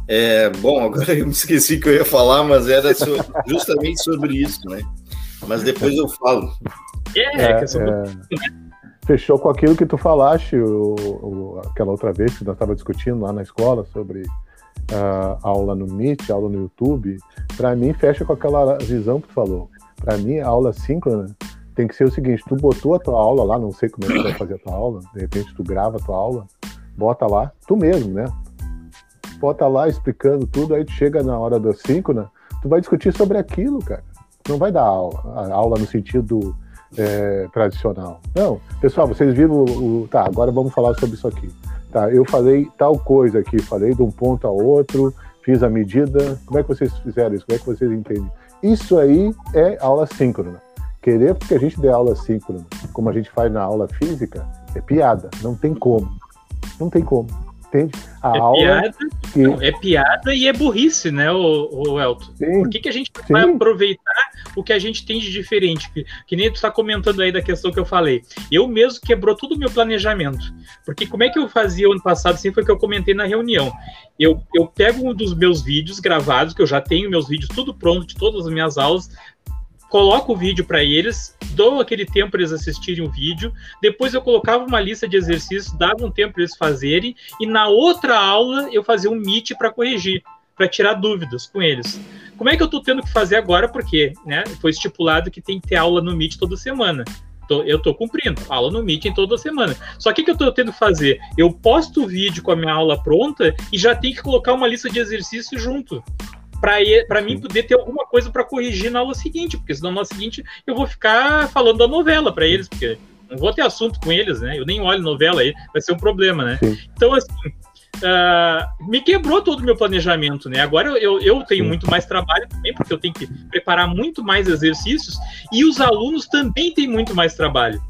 é, bom, agora eu me esqueci que eu ia falar, mas era so, justamente sobre isso, né? Mas depois eu falo. É, é, é, é fechou com aquilo que tu falaste o, o, aquela outra vez que nós estávamos discutindo lá na escola sobre uh, aula no Meet, aula no YouTube. Para mim, fecha com aquela visão que tu falou. Para mim, a aula síncrona tem que ser o seguinte: tu botou a tua aula lá, não sei como é que tu vai fazer a tua aula, de repente tu grava a tua aula bota lá, tu mesmo, né? Bota lá explicando tudo, aí tu chega na hora das cinco, né? Tu vai discutir sobre aquilo, cara. Não vai dar aula, aula no sentido é, tradicional. Não, pessoal, vocês viram o, o, Tá, agora vamos falar sobre isso aqui. Tá, eu falei tal coisa aqui, falei de um ponto a outro, fiz a medida. Como é que vocês fizeram isso? Como é que vocês entendem? Isso aí é aula síncrona. Querer que a gente dê aula síncrona, como a gente faz na aula física, É piada, não tem como. Não tem como. Entende? A é aula. Piada, que... não, é piada e é burrice, né, o, o Elton? Sim, Por que, que a gente sim. vai aproveitar o que a gente tem de diferente? Que, que nem tu está comentando aí da questão que eu falei. Eu mesmo quebrou todo o meu planejamento. Porque como é que eu fazia ano passado, assim, foi o que eu comentei na reunião. Eu, eu pego um dos meus vídeos gravados, que eu já tenho meus vídeos tudo pronto de todas as minhas aulas, coloco o vídeo para eles, dou aquele tempo para eles assistirem o vídeo, depois eu colocava uma lista de exercícios, dava um tempo para eles fazerem, e na outra aula eu fazia um meet para corrigir, para tirar dúvidas com eles. Como é que eu estou tendo que fazer agora? Porque né, foi estipulado que tem que ter aula no Meet toda semana. eu estou cumprindo, aula no Meet em toda semana. Só que o que eu estou tendo que fazer? Eu posto o vídeo com a minha aula pronta e já tenho que colocar uma lista de exercícios junto para mim poder ter alguma coisa para corrigir na aula seguinte, porque senão na aula seguinte eu vou ficar falando da novela para eles, porque não vou ter assunto com eles, né? Eu nem olho novela aí, vai ser um problema, né? Sim. Então, assim, uh, me quebrou todo o meu planejamento, né? Agora eu, eu tenho Sim. muito mais trabalho também, porque eu tenho que preparar muito mais exercícios, e os alunos também têm muito mais trabalho.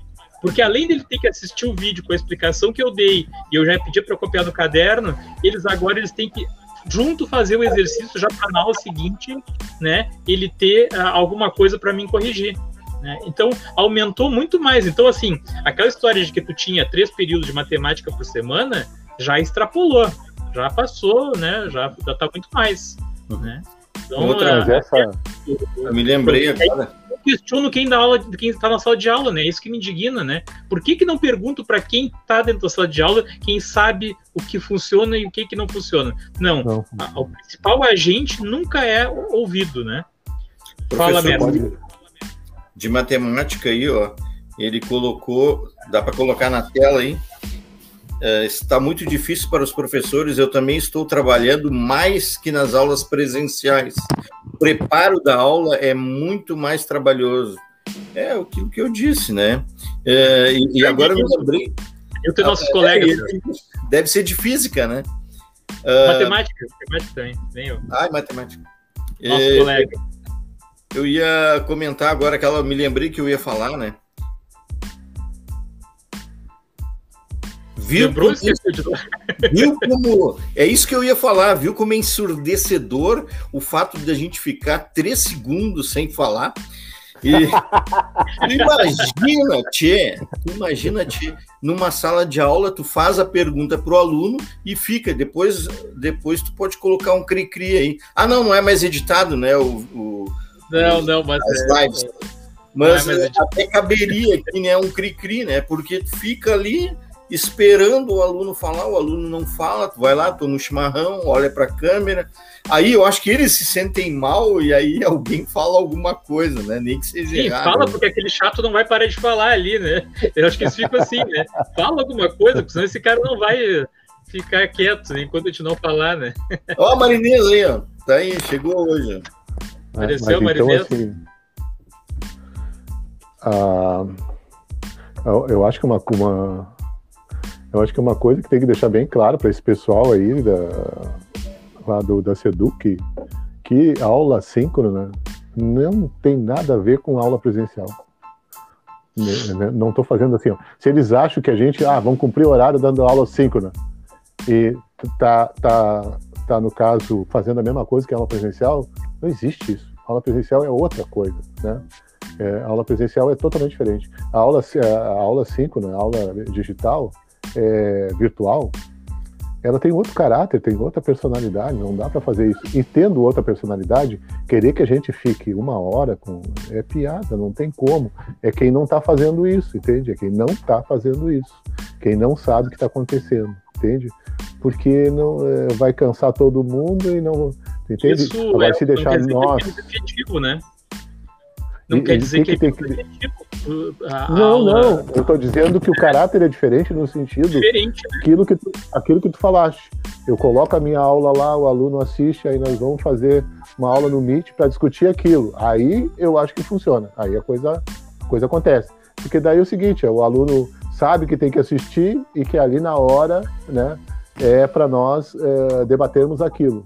Porque além dele ter que assistir o vídeo com a explicação que eu dei, e eu já pedi para copiar no caderno, eles agora eles têm que junto fazer o exercício já para na aula seguinte, né, ele ter uh, alguma coisa para mim corrigir. Né? Então, aumentou muito mais. Então, assim, aquela história de que tu tinha três períodos de matemática por semana já extrapolou, já passou, né? Já, já tá muito mais. Né? Então, Outra, uh, essa... eu me lembrei agora questiono quem dá aula, quem está na sala de aula, né? É isso que me indigna, né? Por que, que não pergunto para quem está dentro da sala de aula, quem sabe o que funciona e o que, que não funciona? Não, não. A, o principal agente nunca é ouvido, né? Fala mesmo. De matemática aí, ó, ele colocou, dá para colocar na tela aí, é, está muito difícil para os professores. Eu também estou trabalhando mais que nas aulas presenciais. O preparo da aula é muito mais trabalhoso. É aquilo que eu disse, né? É, e, e, agora eu me lembrei. Eu tenho nossos ah, colegas. É, deve ser de física, né? Ah, matemática, matemática também. Nem eu. Ah, matemática. Nosso é, colega. Eu ia comentar agora que ela me lembrei que eu ia falar, né? Viu como, viu como. É isso que eu ia falar, viu como é ensurdecedor o fato de a gente ficar três segundos sem falar. E, imagina, Tchê, imagina, Tchê, numa sala de aula, tu faz a pergunta pro aluno e fica, depois, depois tu pode colocar um cri-cri aí. Ah, não, não é mais editado, né? O, o não, não, mas as é, lives. É, mas é até caberia aqui, né? Um cri-cri, né? Porque tu fica ali esperando o aluno falar, o aluno não fala, tu vai lá, toma um chimarrão, olha para a câmera. Aí eu acho que eles se sentem mal e aí alguém fala alguma coisa, né? Nem que seja Sim, errado. fala porque aquele chato não vai parar de falar ali, né? Eu acho que eles ficam assim, né? Fala alguma coisa, porque senão esse cara não vai ficar quieto enquanto a gente não falar, né? Ó, a Marinês aí, ó. Tá aí, chegou hoje. Apareceu, Marinês. Então, assim, ah, eu, eu acho que uma, uma eu acho que é uma coisa que tem que deixar bem claro para esse pessoal aí da, lá do, da Seduc, que aula síncrona não tem nada a ver com aula presencial. Né, não estou fazendo assim. Ó. Se eles acham que a gente, ah, vamos cumprir o horário dando aula síncrona e tá, tá, tá no caso fazendo a mesma coisa que a aula presencial, não existe isso. A aula presencial é outra coisa, né? É, a aula presencial é totalmente diferente. A aula, a aula síncrona, a aula digital, é, virtual, ela tem outro caráter, tem outra personalidade, não dá para fazer isso. E tendo outra personalidade, querer que a gente fique uma hora com é piada, não tem como. É quem não está fazendo isso, entende? É quem não está fazendo isso, quem não sabe o que está acontecendo, entende? Porque não é, vai cansar todo mundo e não, entende? Isso Agora é, se deixar nós, né? Não e, quer dizer que, que, é tem que... A não, aula... não. Eu estou dizendo que o caráter é diferente no sentido diferente, né? aquilo, que tu, aquilo que tu falaste. Eu coloco a minha aula lá, o aluno assiste, aí nós vamos fazer uma aula no Meet para discutir aquilo. Aí eu acho que funciona. Aí a coisa, a coisa acontece. Porque daí é o seguinte, é, o aluno sabe que tem que assistir e que ali na hora, né, é para nós é, debatermos aquilo.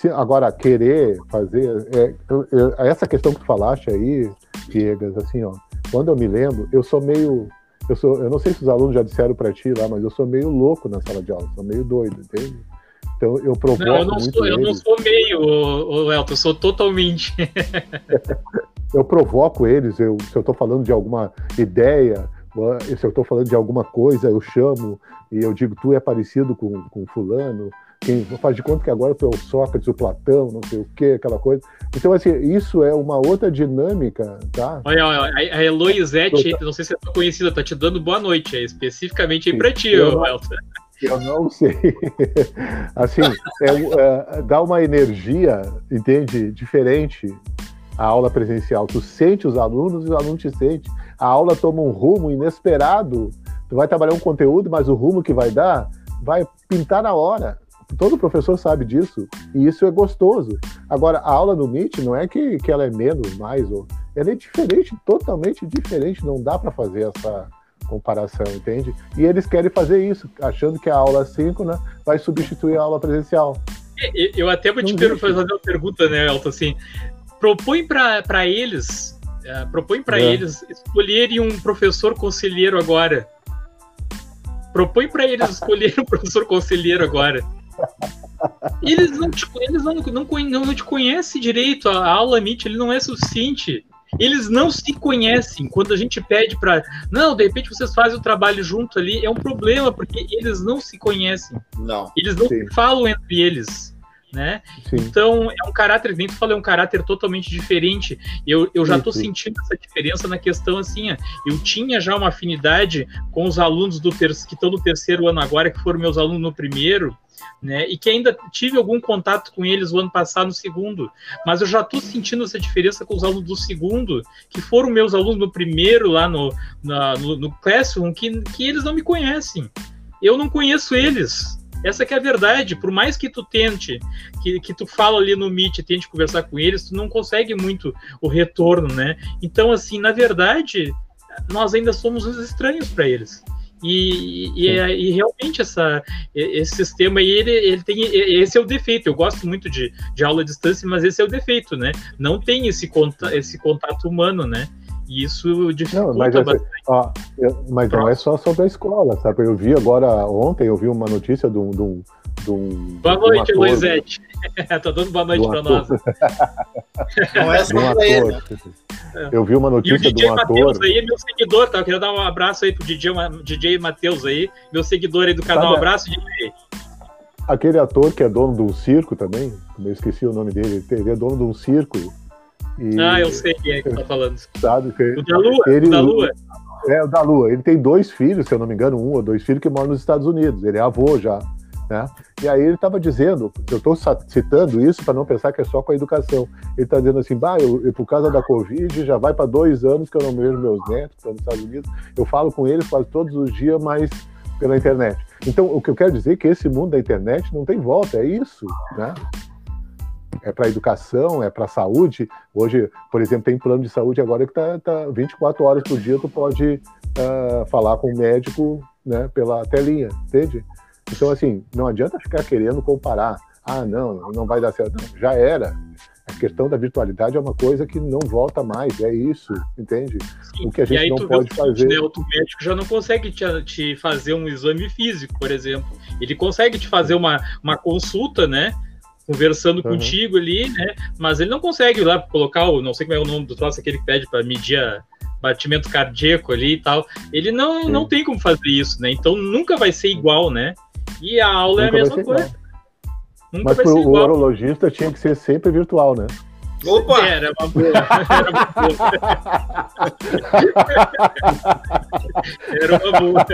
Se, agora, querer fazer. É, eu, eu, essa questão que tu falaste aí, Piegas, assim, ó, quando eu me lembro, eu sou meio. eu sou, eu não sei se os alunos já disseram para ti lá, mas eu sou meio louco na sala de aula, sou meio doido, entende? Então eu provoco não, eu não muito sou, eles. Eu não sou meio, o Elton, eu sou totalmente. eu provoco eles, eu, se eu estou falando de alguma ideia, se eu estou falando de alguma coisa, eu chamo e eu digo, tu é parecido com, com fulano, quem faz de conta que agora tu é o Sócrates, o Platão, não sei o que, aquela coisa. Então, assim, isso é uma outra dinâmica, tá? Olha, olha a Eloisete, não sei se é conhecida, tá te dando boa noite, é especificamente aí para ti, Elton. Eu não sei. assim, é, é, dá uma energia, entende? Diferente a aula presencial. Tu sente os alunos e os alunos te sentem. A aula toma um rumo inesperado. Tu vai trabalhar um conteúdo, mas o rumo que vai dar vai pintar na hora. Todo professor sabe disso e isso é gostoso. Agora, a aula no Meet não é que, que ela é menos, mais, ou ela é diferente, totalmente diferente. Não dá para fazer essa comparação, entende? E eles querem fazer isso, achando que a aula síncrona vai substituir a aula presencial. Eu até vou te fazer uma pergunta, né, Elton? Assim, propõe para eles, uh, propõe para é. eles escolherem um professor conselheiro agora. Propõe para eles escolherem um professor conselheiro agora. Eles não te, eles não, não, não, não te conhecem direito. A aula Meet ele não é suficiente. Eles não se conhecem. Quando a gente pede para. Não, de repente vocês fazem o trabalho junto ali, é um problema, porque eles não se conhecem. Não. Eles não sim. falam entre eles. Né? Então é um caráter, nem tu falou, é um caráter totalmente diferente. Eu, eu já estou sentindo essa diferença na questão assim. Eu tinha já uma afinidade com os alunos do ter, que estão no terceiro ano agora, que foram meus alunos no primeiro, né? E que ainda tive algum contato com eles o ano passado no segundo, mas eu já estou sentindo essa diferença com os alunos do segundo, que foram meus alunos no primeiro lá no, na, no, no Classroom, que, que eles não me conhecem. Eu não conheço eles. Essa que é a verdade. Por mais que tu tente, que, que tu fala ali no Meet, tente conversar com eles, tu não consegue muito o retorno, né? Então, assim, na verdade, nós ainda somos os estranhos para eles. E, e, e, realmente essa, esse sistema aí, ele, ele tem. Esse é o defeito. Eu gosto muito de, de aula à distância, mas esse é o defeito, né? Não tem esse, conta, esse contato humano, né? E isso dificulta não, mas bastante. Ó, eu, mas não é só sobre a escola, sabe? Eu vi agora, ontem, eu vi uma notícia de um. De um, de um boa noite, Luizete. Tô dando boa noite para nós. Não é só um ator. Eu vi uma notícia de um Mateus ator. aí, meu seguidor, tá? Eu queria dar um abraço aí pro DJ, DJ Matheus aí, meu seguidor aí do canal. Sabe, abraço, DJ. Aquele ator que é dono de um circo também, eu esqueci o nome dele, ele é dono de um circo. E, ah, eu sei quem é que tá falando. Sabe, que o da Lua, ele, o da Lua. É, o da Lua. Ele tem dois filhos, se eu não me engano, um ou dois filhos que moram nos Estados Unidos. Ele é avô já. Né? E aí ele estava dizendo, eu estou citando isso para não pensar que é só com a educação. Ele está dizendo assim, bah, eu, eu, por causa da Covid já vai para dois anos que eu não vejo meus netos estão nos Estados Unidos. Eu falo com eles quase todos os dias, mas pela internet. Então, o que eu quero dizer é que esse mundo da internet não tem volta, é isso, né? É para educação, é para saúde. Hoje, por exemplo, tem plano de saúde agora que tá, tá 24 horas por dia tu pode uh, falar com o médico, né, pela telinha, entende? Então, assim, não adianta ficar querendo comparar. Ah, não, não vai dar certo. Não, já era. A questão da virtualidade é uma coisa que não volta mais, é isso, entende? Sim. O que a gente não pode fazer. Né, o médico já não consegue te, te, fazer um exame físico, por exemplo. Ele consegue te fazer uma, uma consulta, né? Conversando uhum. contigo ali, né? Mas ele não consegue lá colocar o. Não sei como é o nome do troço aquele que pede para medir a, batimento cardíaco ali e tal. Ele não, não tem como fazer isso, né? Então nunca vai ser igual, né? E a aula Nunca é a mesma coisa. Nunca Mas o urologista tinha que ser sempre virtual, né? Opa! Era uma boa. Era uma boa. Era uma boa.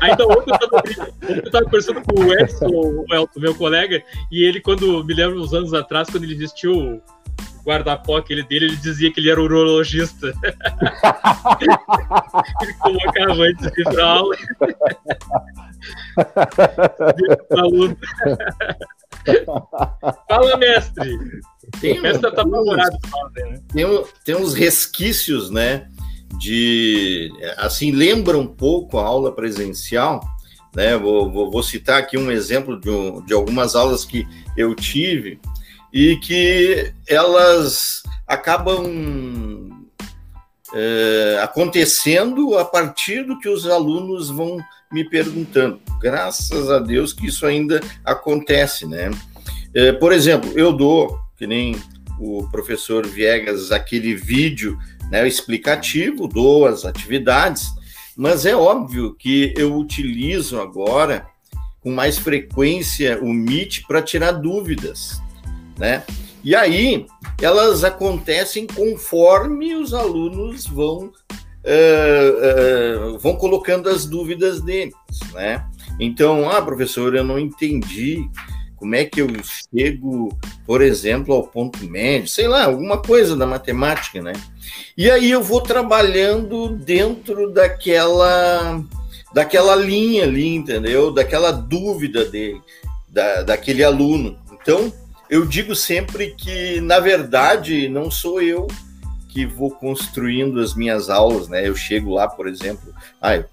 Ainda ontem eu estava eu tava conversando com o Edson, o Elton, meu colega, e ele, quando me lembro uns anos atrás, quando ele vestiu o guarda-pó aquele dele, ele dizia que ele era urologista. ele colocava antes de ir pra aula. Fala, mestre. Tem, mestre tá apavorado. Né? Tem, tem uns resquícios, né? De assim, lembra um pouco a aula presencial, né? Vou, vou, vou citar aqui um exemplo de, um, de algumas aulas que eu tive e que elas acabam é, acontecendo a partir do que os alunos vão me perguntando. Graças a Deus que isso ainda acontece, né? É, por exemplo, eu dou, que nem o professor Viegas, aquele vídeo né, explicativo, dou as atividades, mas é óbvio que eu utilizo agora com mais frequência o Meet para tirar dúvidas, né? E aí elas acontecem conforme os alunos vão uh, vão colocando as dúvidas deles, né? Então, ah, professor, eu não entendi como é que eu chego, por exemplo, ao ponto médio, sei lá, alguma coisa da matemática, né? E aí eu vou trabalhando dentro daquela daquela linha ali, entendeu? Daquela dúvida dele, da, daquele aluno. Então, eu digo sempre que, na verdade, não sou eu que vou construindo as minhas aulas, né? Eu chego lá, por exemplo, ah, eu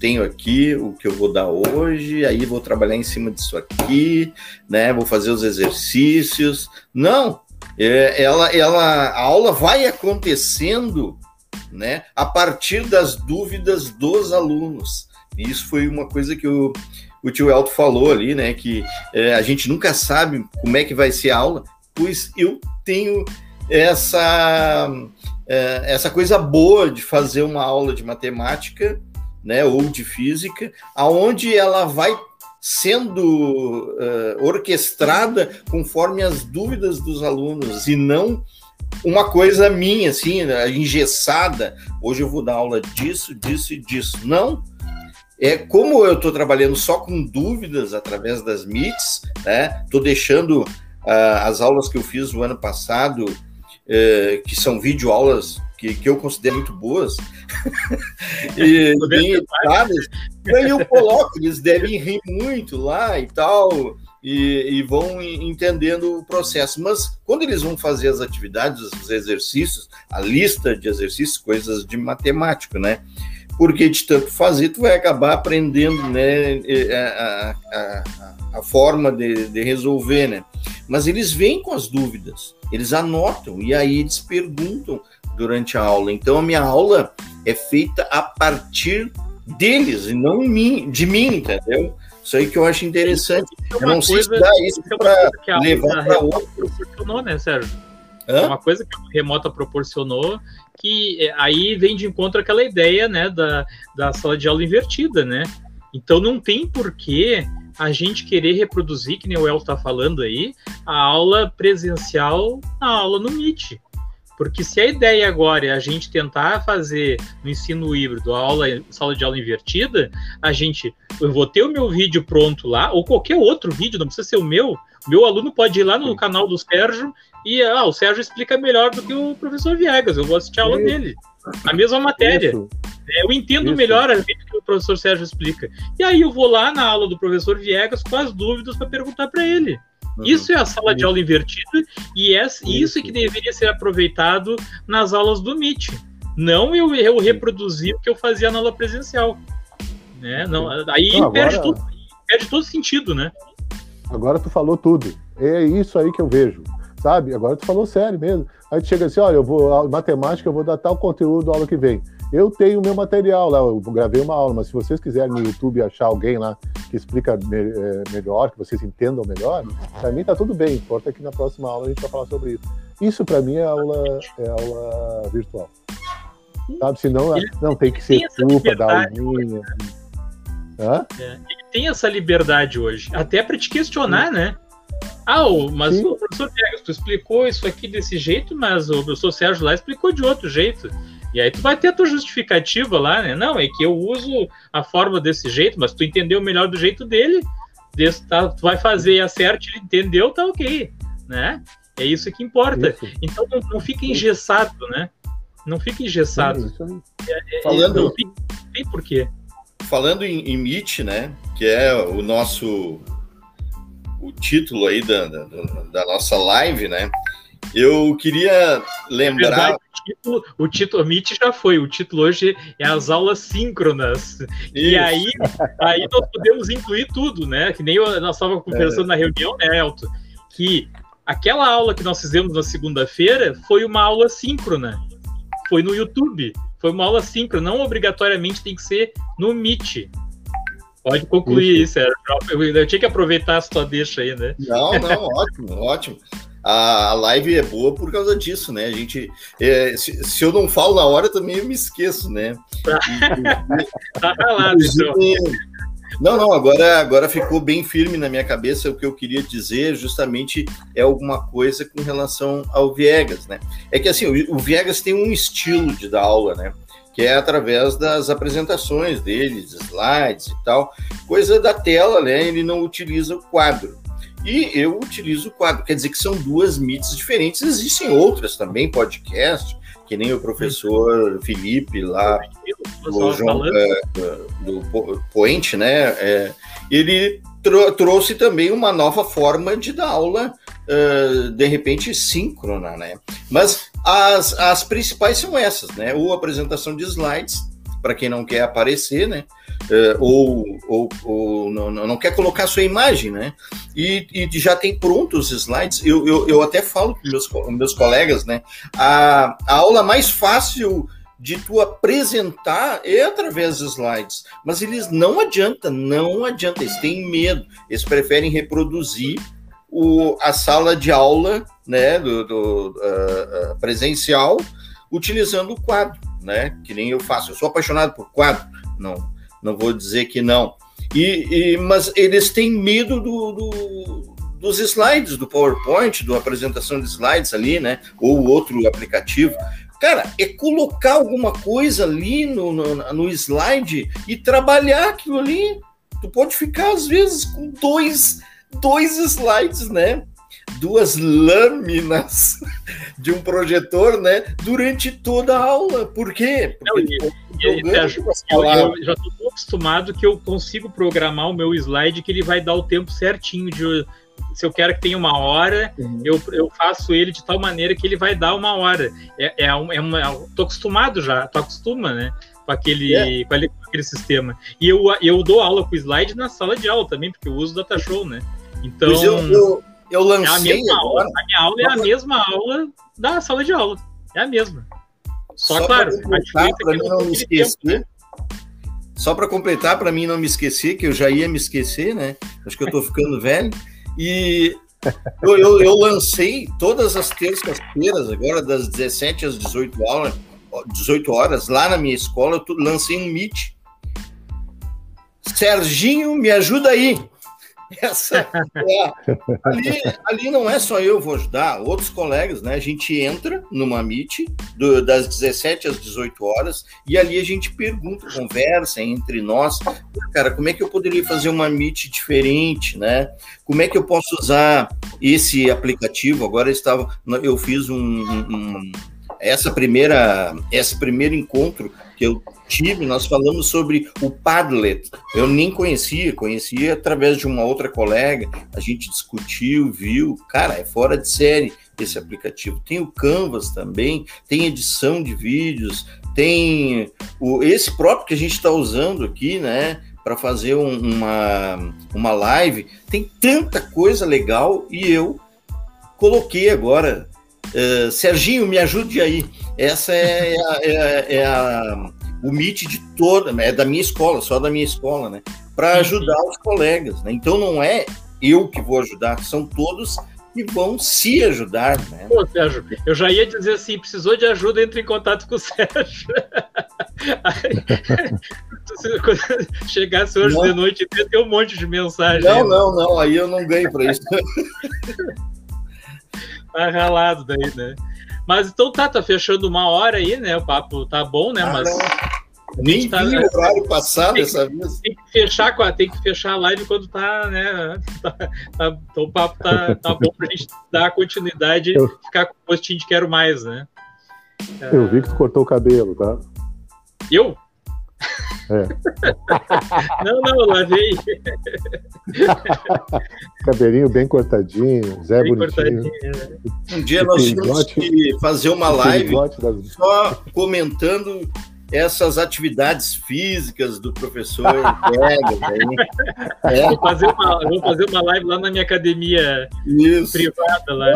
tenho aqui o que eu vou dar hoje, aí vou trabalhar em cima disso aqui, né? Vou fazer os exercícios. Não, é, ela, ela, a aula vai acontecendo, né? A partir das dúvidas dos alunos. Isso foi uma coisa que o, o tio Elton falou ali, né? Que é, a gente nunca sabe como é que vai ser a aula, pois eu tenho essa, é, essa coisa boa de fazer uma aula de matemática, né? Ou de física, aonde ela vai sendo uh, orquestrada conforme as dúvidas dos alunos e não uma coisa minha, assim, né, engessada. Hoje eu vou dar aula disso, disso e disso. Não, é, como eu estou trabalhando só com dúvidas através das MITs, né? Estou deixando uh, as aulas que eu fiz no ano passado, uh, que são videoaulas que, que eu considero muito boas, e bem editadas, e aí eu coloco, eles devem rir muito lá e tal, e, e, vão entendendo o processo. Mas quando eles vão fazer as atividades, os exercícios, a lista de exercícios, coisas de matemática, né? porque de tanto fazer, tu vai acabar aprendendo né, a, a, a forma de, de, resolver, né? Mas eles vêm com as dúvidas, eles anotam e aí eles perguntam durante a aula. Então a minha aula é feita a partir deles e não de mim, entendeu? Isso aí que eu acho interessante. É eu não sei se dá isso é para levar para outro. Né, Sérgio? Hã? É uma coisa que a remota proporcionou que aí vem de encontro aquela ideia, né, da, da sala de aula invertida, né? Então não tem porquê a gente querer reproduzir, que nem o El está falando aí, a aula presencial na aula no Meet. Porque se a ideia agora é a gente tentar fazer no ensino híbrido a aula, sala de aula invertida, a gente, eu vou ter o meu vídeo pronto lá, ou qualquer outro vídeo, não precisa ser o meu, meu aluno pode ir lá no canal do Sérgio e ah, o Sérgio explica melhor do que o professor Viegas. Eu vou assistir a aula dele. A mesma matéria. Isso. É, eu entendo Isso. melhor a gente que o professor Sérgio explica. E aí eu vou lá na aula do professor Viegas com as dúvidas para perguntar para ele. Uhum. Isso é a sala de aula invertida e é isso. isso que deveria ser aproveitado nas aulas do MIT. Não eu, eu reproduzir o que eu fazia na aula presencial. Né? Não, aí então, agora... perde, todo, perde todo sentido, né? Agora tu falou tudo. É isso aí que eu vejo sabe? Agora tu falou sério mesmo. Aí tu chega assim, olha, eu vou, matemática, eu vou dar tal conteúdo aula que vem. Eu tenho meu material lá, eu gravei uma aula, mas se vocês quiserem no YouTube achar alguém lá que explica me, é, melhor, que vocês entendam melhor, para mim tá tudo bem. Importa que na próxima aula a gente vai falar sobre isso. Isso para mim é aula, é aula virtual. Sabe? Senão, não, tem que ser culpa da aulinha. Hã? É, ele tem essa liberdade hoje, até para te questionar, né? Ah, mas Sim. o professor Viegas, tu explicou isso aqui desse jeito, mas o professor Sérgio lá explicou de outro jeito. E aí tu vai ter a tua justificativa lá, né? Não, é que eu uso a forma desse jeito, mas tu entendeu melhor do jeito dele, desse, tá, tu vai fazer a certo, ele entendeu, tá ok, né? É isso que importa. Isso. Então não, não fica engessado, né? Não fica engessado. É, é, Falando... Não tem porquê. Falando em, em Meet, né? Que é o nosso o título aí da, da, da, nossa live, né? Eu queria lembrar. Verdade, o, título, o título, Meet já foi, o título hoje é as aulas síncronas. Isso. E aí, aí nós podemos incluir tudo, né? Que nem eu, nós estávamos conversando é. na reunião, né, Elton? Que aquela aula que nós fizemos na segunda-feira foi uma aula síncrona foi no YouTube. Foi uma aula síncrona, não obrigatoriamente tem que ser no Meet. Pode concluir isso, isso eu, eu, tinha que aproveitar a sua deixa aí, né? Não, não, ótimo, ótimo. A, live é boa por causa disso, né? A gente, é, se, se, eu não falo na hora, também eu me esqueço, né? tá calado, então. Não, não, agora, agora ficou bem firme na minha cabeça o que eu queria dizer, justamente é alguma coisa com relação ao Viegas, né? É que assim, o, o Viegas tem um estilo de dar aula, né? Que é através das apresentações deles, slides e tal, coisa da tela, né? Ele não utiliza o quadro. E eu utilizo o quadro, quer dizer que são duas mídias diferentes. Existem outras também, podcast, que nem o professor Felipe lá, o João, é, do Point, né? É, ele trouxe também uma nova forma de dar aula, uh, de repente síncrona, né? Mas as, as principais são essas, né? Ou apresentação de slides, para quem não quer aparecer, né? Uh, ou, ou, ou não, não, quer colocar sua imagem, né? E, e já tem prontos os slides. Eu, eu, eu até falo para meus, meus colegas, né? A, a aula mais fácil de tu apresentar é através dos slides, mas eles não adianta, não adianta, eles têm medo, eles preferem reproduzir o, a sala de aula, né, do, do uh, presencial, utilizando o quadro, né, que nem eu faço. Eu sou apaixonado por quadro, não, não vou dizer que não. E, e mas eles têm medo do, do, dos slides, do PowerPoint, da apresentação de slides ali, né? Ou outro aplicativo. Cara, é colocar alguma coisa ali no, no, no slide e trabalhar aquilo ali. Tu pode ficar, às vezes, com dois, dois slides, né? duas lâminas de um projetor, né, durante toda a aula. Por quê? Porque eu, eu, eu, já estou acostumado que eu consigo programar o meu slide que ele vai dar o tempo certinho de se eu quero que tenha uma hora, uhum. eu, eu faço ele de tal maneira que ele vai dar uma hora. É, é, um, é uma, tô acostumado já, tô acostuma, né? Com aquele, é. com aquele sistema. E eu, eu dou aula com slide na sala de aula também, porque eu uso Datashow, né? Então. Eu, eu, eu lancei. É a, mesma aula, a minha aula é a mesma aula da sala de aula. É a mesma. Só, Só claro, para é mim não me esquecer. Só para completar, para mim não me esquecer, que eu já ia me esquecer, né? Acho que eu estou ficando velho. E eu, eu, eu, lancei todas as terças-feiras, agora das 17 às 18 horas, 18 horas, lá na minha escola, eu lancei um Meet. Serginho, me ajuda aí. Essa, é, ali, ali não é só eu vou ajudar, outros colegas, né? A gente entra numa Meet do, das 17 às 18 horas e ali a gente pergunta, conversa entre nós, cara, como é que eu poderia fazer uma Meet diferente, né? Como é que eu posso usar esse aplicativo? Agora eu estava, eu fiz um, um essa primeira, esse primeiro encontro que eu tive, nós falamos sobre o Padlet. Eu nem conhecia, conhecia através de uma outra colega. A gente discutiu, viu. Cara, é fora de série esse aplicativo. Tem o Canvas também, tem edição de vídeos, tem o, esse próprio que a gente está usando aqui, né? Para fazer um, uma, uma live. Tem tanta coisa legal e eu coloquei agora Uh, Serginho, me ajude aí. Essa é, a, é, é a, o MIT de toda, é da minha escola, só da minha escola, né? Para ajudar os colegas, né? Então não é eu que vou ajudar, são todos que vão se ajudar, né? Pô, Sérgio, eu já ia dizer assim, precisou de ajuda, entre em contato com o Sérgio. Aí, chegasse hoje não. de noite, ia ter um monte de mensagem. Não, não, não, aí eu não ganho para isso. tá ralado daí, né? Mas então tá, tá fechando uma hora aí, né? O papo tá bom, né? Ah, Mas. Nem tá, vi o horário passado dessa vez. Tem que fechar, tem que fechar a live quando tá, né? Tá, tá, então o papo tá, tá bom pra gente dar continuidade e ficar com o postinho de quero mais, né? Eu vi que tu cortou o cabelo, tá? Eu? É. não, não, lavei. Cabelinho bem cortadinho, Zé bem bonitinho. Cortadinho, é. Um dia nós tínhamos que fazer uma live só comentando essas atividades físicas do professor é. vou, fazer uma, vou fazer uma live lá na minha academia Isso. privada lá.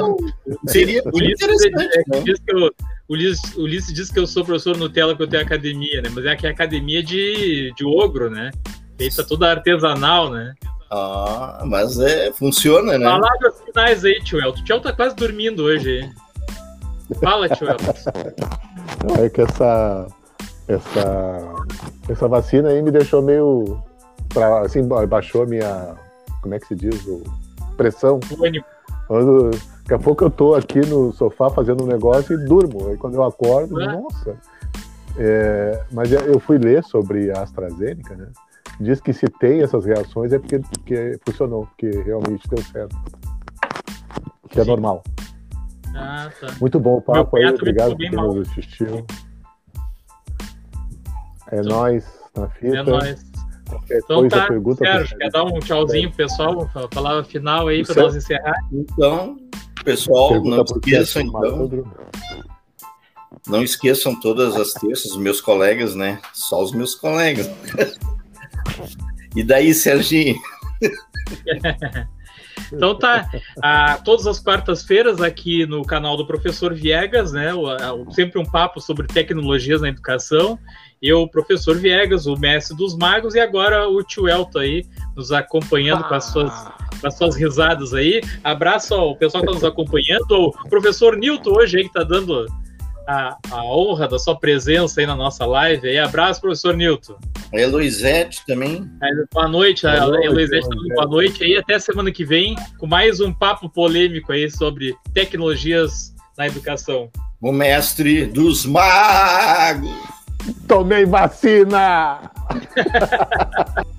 Seria por isso, interessante. É, né? Eu, Ulisses, Ulisses diz que eu sou professor Nutella que eu tenho academia, né? Mas é que é academia de, de ogro, né? Feita toda artesanal, né? Ah, mas é, funciona, né? Palavras finais aí, tio Elton. O tio tá quase dormindo hoje. Hein? Fala, tio Elton. Não, é que essa, essa, essa vacina aí me deixou meio. Pra, assim, baixou a minha. Como é que se diz? O, pressão. Quando, daqui a pouco eu tô aqui no sofá fazendo um negócio e durmo. Aí quando eu acordo, é. nossa. É, mas eu fui ler sobre a AstraZeneca, né? Diz que se tem essas reações é porque, porque funcionou, porque realmente deu certo. Que é Sim. normal. Ah, tá. Muito bom o papo aí, obrigado por nos assistiu. É então, nóis na fita. É nóis. Qualquer então coisa, tá, pergunta, Sérgio, quer dar um tchauzinho pro pessoal, a palavra final aí para nós encerrar? Então, pessoal, pergunta não esqueçam então. Não esqueçam todas as terças, meus colegas, né? Só os meus colegas. e daí, Serginho? Então tá, ah, todas as quartas-feiras aqui no canal do Professor Viegas, né? O, sempre um papo sobre tecnologias na educação. Eu, professor Viegas, o mestre dos magos, e agora o tio Elton aí nos acompanhando ah. com, as suas, com as suas risadas aí. Abraço ao pessoal que está nos acompanhando, o professor Nilton hoje aí que está dando a, a, honra da sua presença aí na nossa live. Aí, abraço, professor Nilton. A Eloisete também. É, boa noite, boa a Eloisete também. Boa noite aí. Até semana que vem com mais um papo polêmico aí sobre tecnologias na educação. O mestre dos magos. Tomei vacina!